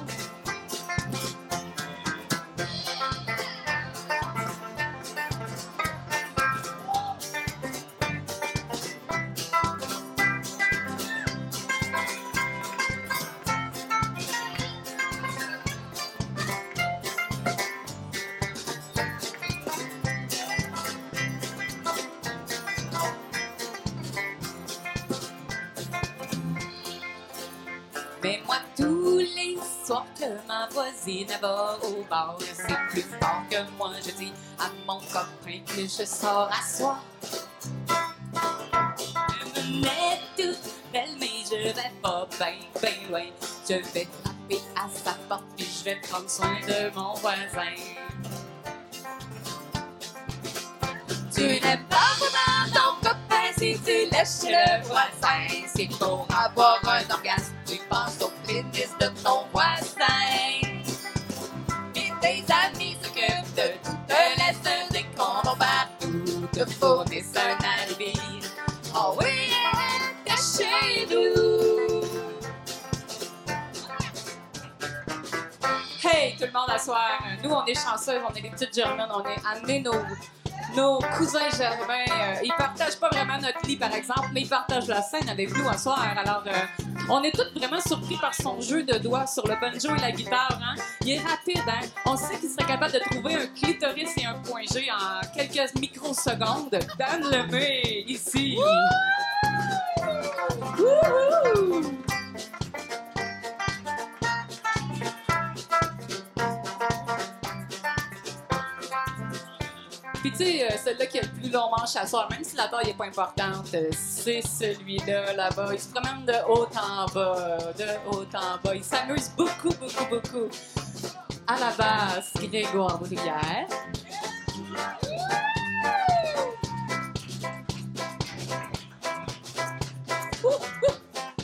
Mais moi, tous les soirs que ma voisine va au bar, c'est plus fort que moi. Je dis à mon copain que je sors à soir. Je me mets toute belle, mais je vais pas bien, bien loin. Je vais frapper à sa porte, puis je vais prendre soin de mon voisin. Tu n'es pas vraiment ton copain si tu lèches le voisin. C'est pour avoir un orgasme, tu penses au pénis de ton voisin. Puis tes amis s'occupent de tout, te laissent des condoms partout, te fournissent un alibi. Oh oui, t'es chez nous. Hey, tout le monde à soir. Nous, on est chanceux, on est des petites germaines, on est amené nos, nos cousins germains. euh, ils partagent pas vraiment notre lit, par exemple, mais ils partagent la scène avec nous à soir. Alors, euh, on est tous vraiment surpris par son jeu de doigts sur le banjo et la guitare. Hein? Il est rapide, hein? On sait qu'il serait capable de trouver un clitoris et un point G en quelques microsecondes. Dan Lemay, ici. Wouhou! Sais, euh, celui-là qui a le plus long manche à soir, même si la taille n'est pas importante, euh, c'est celui-là là-bas. Il se promène de haut en bas, de haut en bas. Il s'amuse beaucoup, beaucoup, beaucoup. À la base, Grégoire ouh.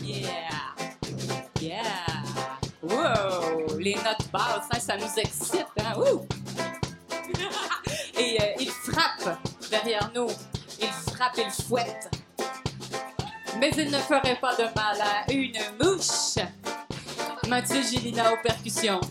Yeah! Yeah! Wow! Les notes basses, hein, ça nous excite, hein? Et euh, il frappe derrière nous. Il frappe, il fouette. Mais il ne ferait pas de mal à une mouche. Mathieu Gélina aux percussions.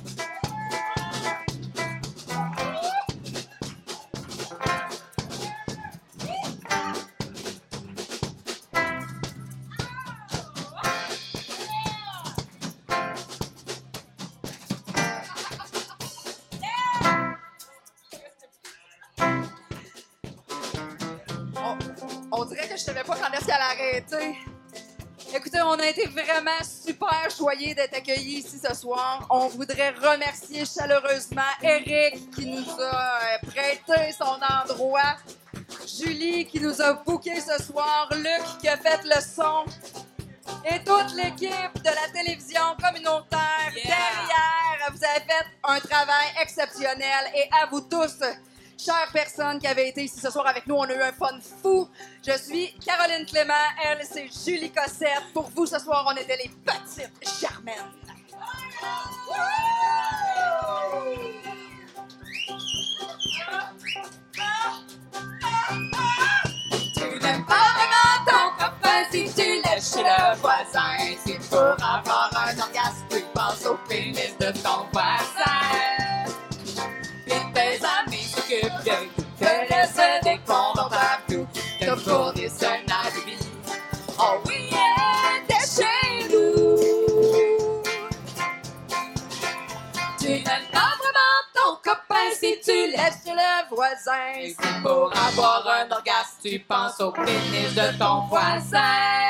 A été vraiment super choyés d'être accueillis ici ce soir. On voudrait remercier chaleureusement Eric qui nous a euh, prêté son endroit, Julie qui nous a booké ce soir, Luc qui a fait le son et toute l'équipe de la télévision communautaire Yeah. derrière. Vous avez fait un travail exceptionnel et à vous tous, chères personnes qui avaient été ici ce soir avec nous, on a eu un fun fou. Je suis Caroline Clément, elle c'est Julie Cossette. Pour vous ce soir, on était les petites Germaines. Au pénis de ton voisin.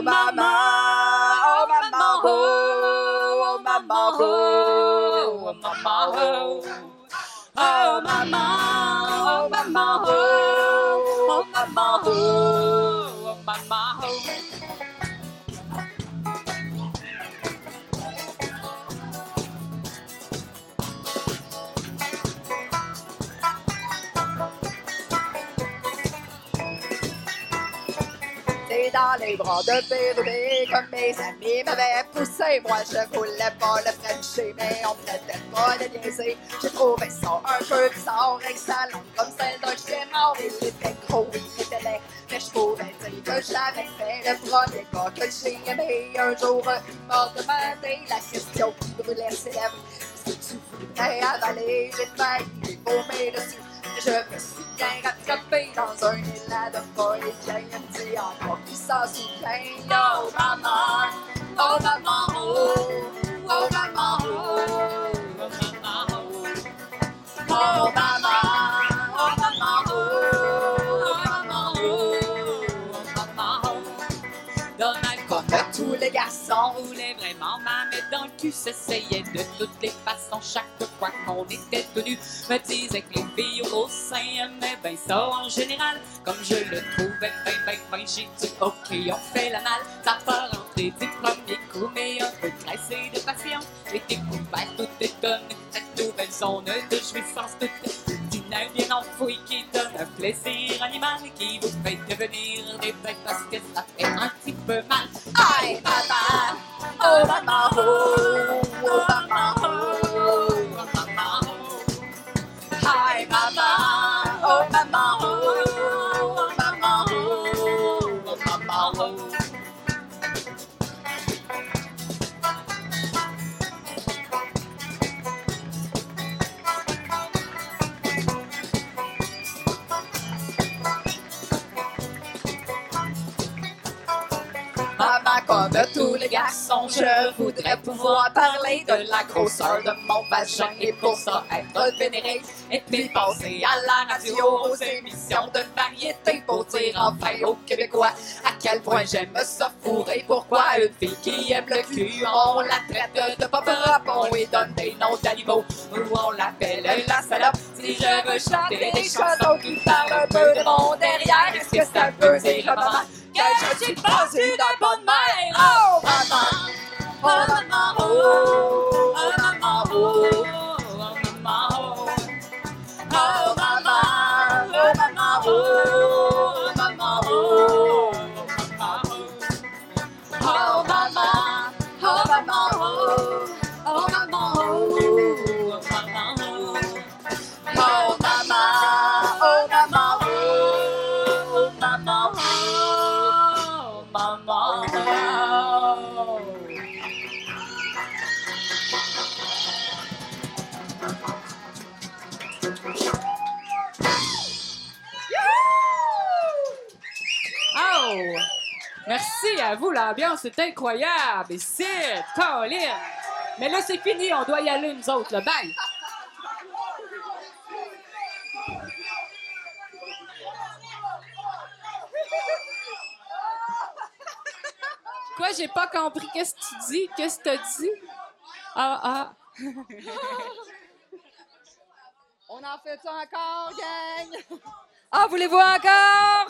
Oh, maman, oh, maman, oh, oh, maman, oh, oh, maman, oh. Oh, maman, oh, maman, oh, oh, maman, oh, oh, dans les bras de bébé comme mes amis m'avaient poussé. Moi, je voulais pas le frencher, mais on me traitait pas de niaiser. J'ai trouvé ça un peu bizarre, excellent, comme celle d'un chien mort. Il était gros, il était laid, mais je pouvais dire que je l'avais fait. Le premier gars que j'ai aimé, un jour, il m'a demandé la question qui brûlait ses lèvres. Que tu voudrais avaler? J'ai failli vomir dessus? Je me suis bien rattrapé dans un élan de folie. Bien, il me dit encore qui s'en souvient. Oh maman, oh maman, oh, oh maman, oh, oh maman, oh, oh maman, oh voulait vraiment ma dans le cul, s'essayait de toutes les façons. Chaque fois qu'on était tenus, me disait que les filles au sein aimaient bien ça en général. Comme je le trouvais ben, ben, ben, j'ai dit ok, on fait la malle. Ça part rentrer du premier coup, mais un peu pressé de patience. J'ai découvert tout étonné, cette nouvelle zone de jouissance toute dîner bien enfoui qui donne un plaisir animal qui vous fait devenir des bêtes parce que ça fait un petit peu mal. Aïe maman, oh maman, oh, oh maman, tous les garçons, je voudrais pouvoir parler de la grosseur de mon vagin et pour ça être vénéré. Et puis à la radio aux émissions de variété pour dire enfin aux Québécois à quel point j'aime ça fourrer. Pourquoi une fille qui aime le cul, on la traite de pop on lui donne des noms d'animaux ou on l'appelle la salope. Si je veux chanter des chansons qui parlent un peu de mon derrière, est-ce que ça veut dire? Que je suis pas une bonne mère. Oh maman, oh maman, oh, oh maman, oh, Oh, maman, oh. oh maman, à vous, l'ambiance est incroyable. C'est Colin. Mais là, c'est fini, on doit y aller, nous autres, là. Bye! Quoi, j'ai pas compris. Qu'est-ce que tu dis? Qu'est-ce que tu dit? Ah, ah. On en fait ça encore, gang? Ah, voulez-vous encore?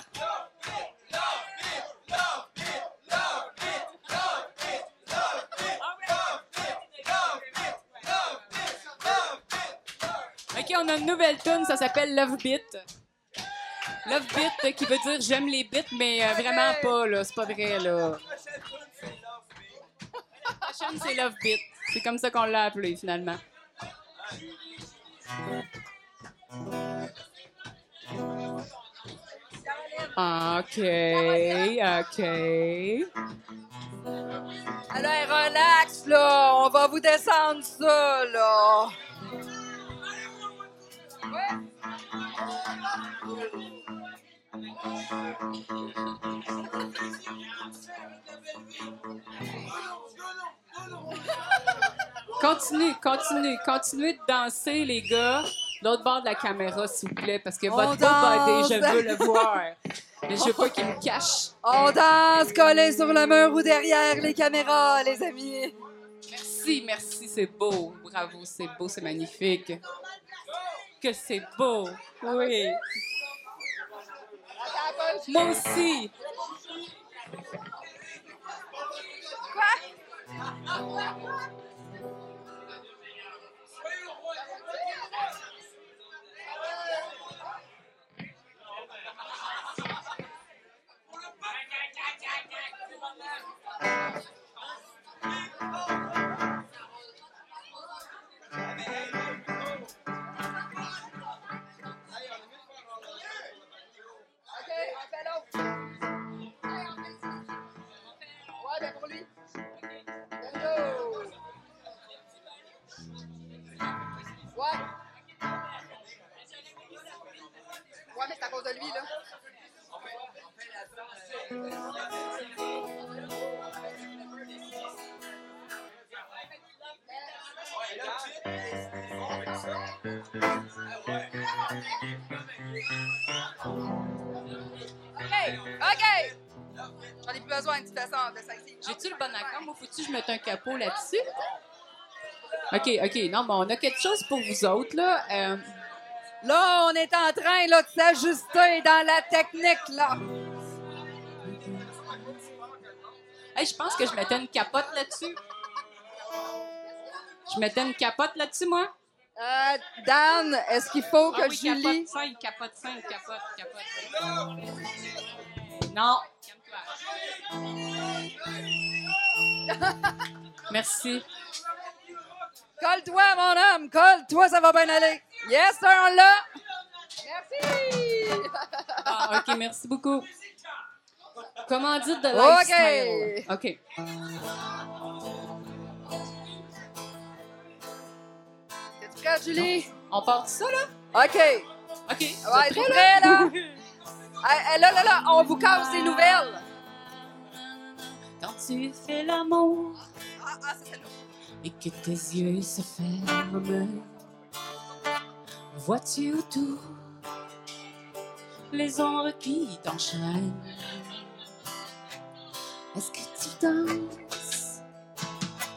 OK, on a une nouvelle tune, ça s'appelle Love Beat. Love Beat qui veut dire j'aime les bits, mais euh, vraiment pas, là. C'est pas vrai, là. La prochaine, c'est Love Beat. C'est comme ça qu'on l'a appelé, finalement. OK, OK. Alors, relax, là. On va vous descendre ça, là. Continue, continue, continuez de danser, les gars. L'autre bord de la caméra, s'il vous plaît, parce que On votre beau body, je veux le voir. Mais je veux pas qu'il me cache. On danse collé sur le mur ou derrière les caméras, les amis. Merci, merci, c'est beau. Bravo, c'est beau, c'est magnifique. Que c'est beau. Oui. Moi aussi. OK, Ouais, mais c'est à cause de lui, là. OK. J'en ai plus besoin de toute façon de. J'ai-tu le bon accord? Moi, faut-tu que je mette un capot là-dessus? OK, OK. Non, bon, on a quelque chose pour vous autres, là. Euh, Là, on est en train là, de s'ajuster dans la technique, là. hey, je pense que je mettais une capote là-dessus. Je mettais une capote là-dessus, moi? Euh, Dan, est-ce qu'il faut que Ah oui, Julie... capote 5, capote 5, capote, capote. Non. Merci. Colle-toi, mon homme, colle-toi, ça va bien aller. Yes, sir, on l'a. Merci. Ah, OK, merci beaucoup. Comment dire de OK. lifestyle? OK. Es-tu prête, Julie? On part de ça, là? OK. OK. Ouais, t'es prêt, là? Hey, là, là, là, on vous casse des nouvelles. Quand tu fais l'amour Ah, ah, et que tes yeux se ferment, vois-tu autour les ombres qui t'enchaînent? Est-ce que tu danses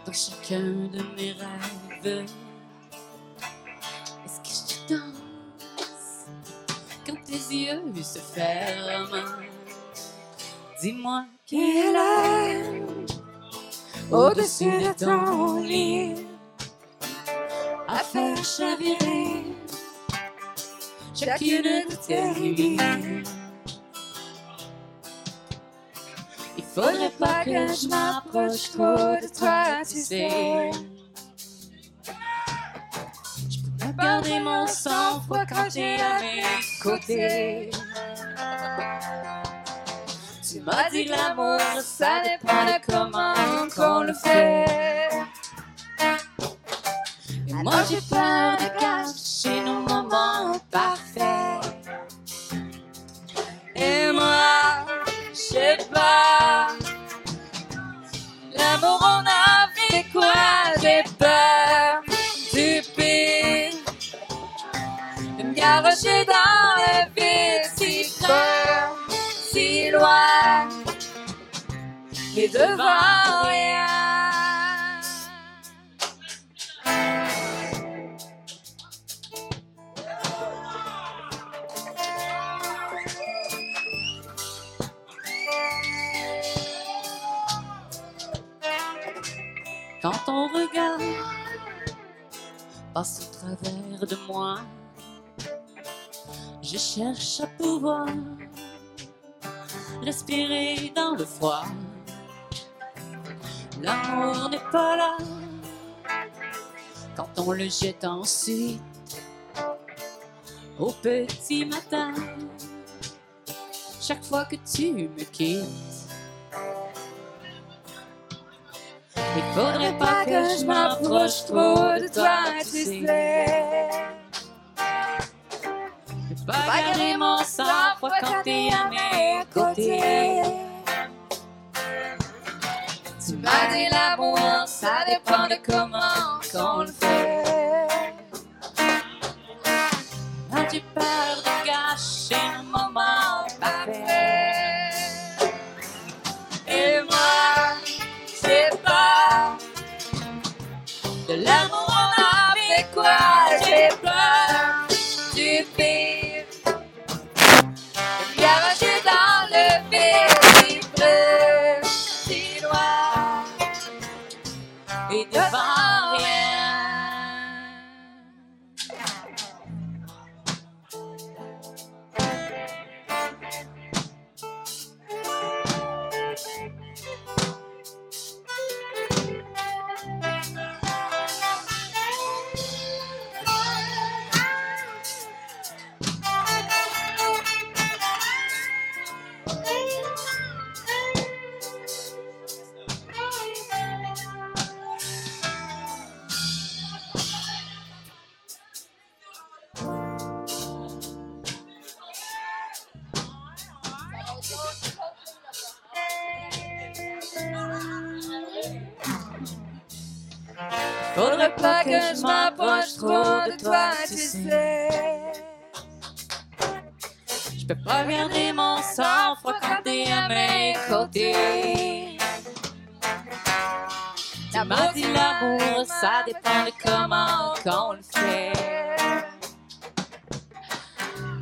dans chacun de mes rêves? Tes yeux se ferment? Dis-moi quelle heure au-dessus de ton lit à faire chavirer chacune de tes nuits. Il faudrait pas que je m'approche trop de toi, tu sais. Je peux garder mon sang-froid quand t'es à Tu m'as dit l'amour, ça dépend de comment qu'on le fait. Et moi j'ai peur de cacher nos moments parfaits. Et moi, je sais pas. Me garocher dans le vide si peur, si loin. Et devant rien. Quand ton regard passe au travers de moi, Je cherche à pouvoir respirer dans le froid. L'amour n'est pas là quand on le jette ensuite au petit matin. Chaque fois que tu me quittes, il faudrait pas que je m'approche trop de toi, tu sais. Je bagarrer mon sang-froid quand t'es à mes côtés. Tu m'as dit l'amour, ça dépend de comment qu'on le fait. Faudrait pas que je m'approche trop de toi, tu sais. Je peux pas garder mon sang-froid quand t'es à mes côtés. Tu m'as dit l'amour, ça dépend de comment qu'on le fait.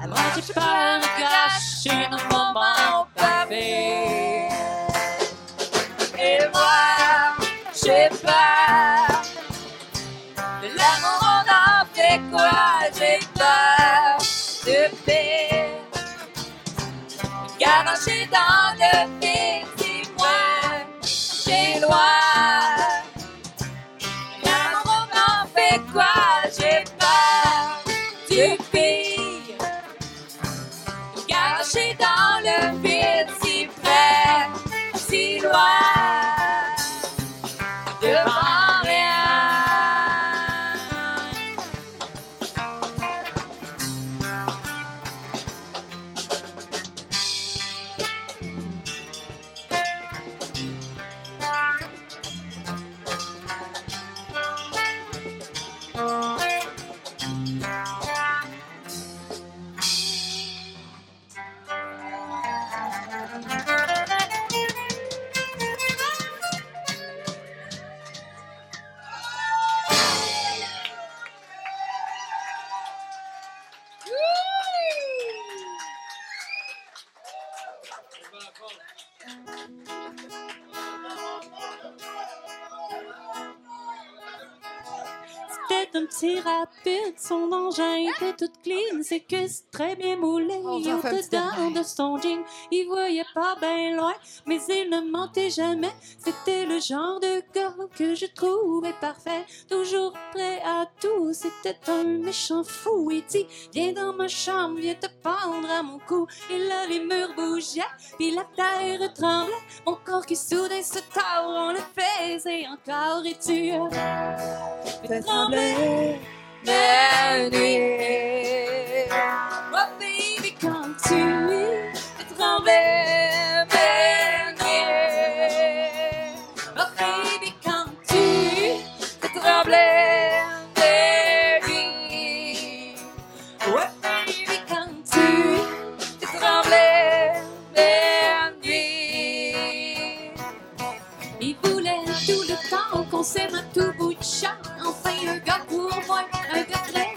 Moi j'ai peur de gâcher nos moments parfaits. Et Dans le vide, si moi, j'ai loin. On en fait quoi? Son engin était tout clean, que c'est très bien moulé. Oh, il ça fait un petit dedans de son jean, il voyait pas bien loin, mais il ne mentait jamais. C'était le genre de gars que je trouvais parfait, toujours prêt à tout. C'était un méchant fou, il dit Viens dans ma chambre, viens te pendre à mon cou. Et là, les murs bougeaient, puis la terre tremblait. Mon corps qui soudain se tord, on le faisait encore, et tu as fait trembler mes nuits. Oh baby, quand tu fais un gars pour moi, un gars très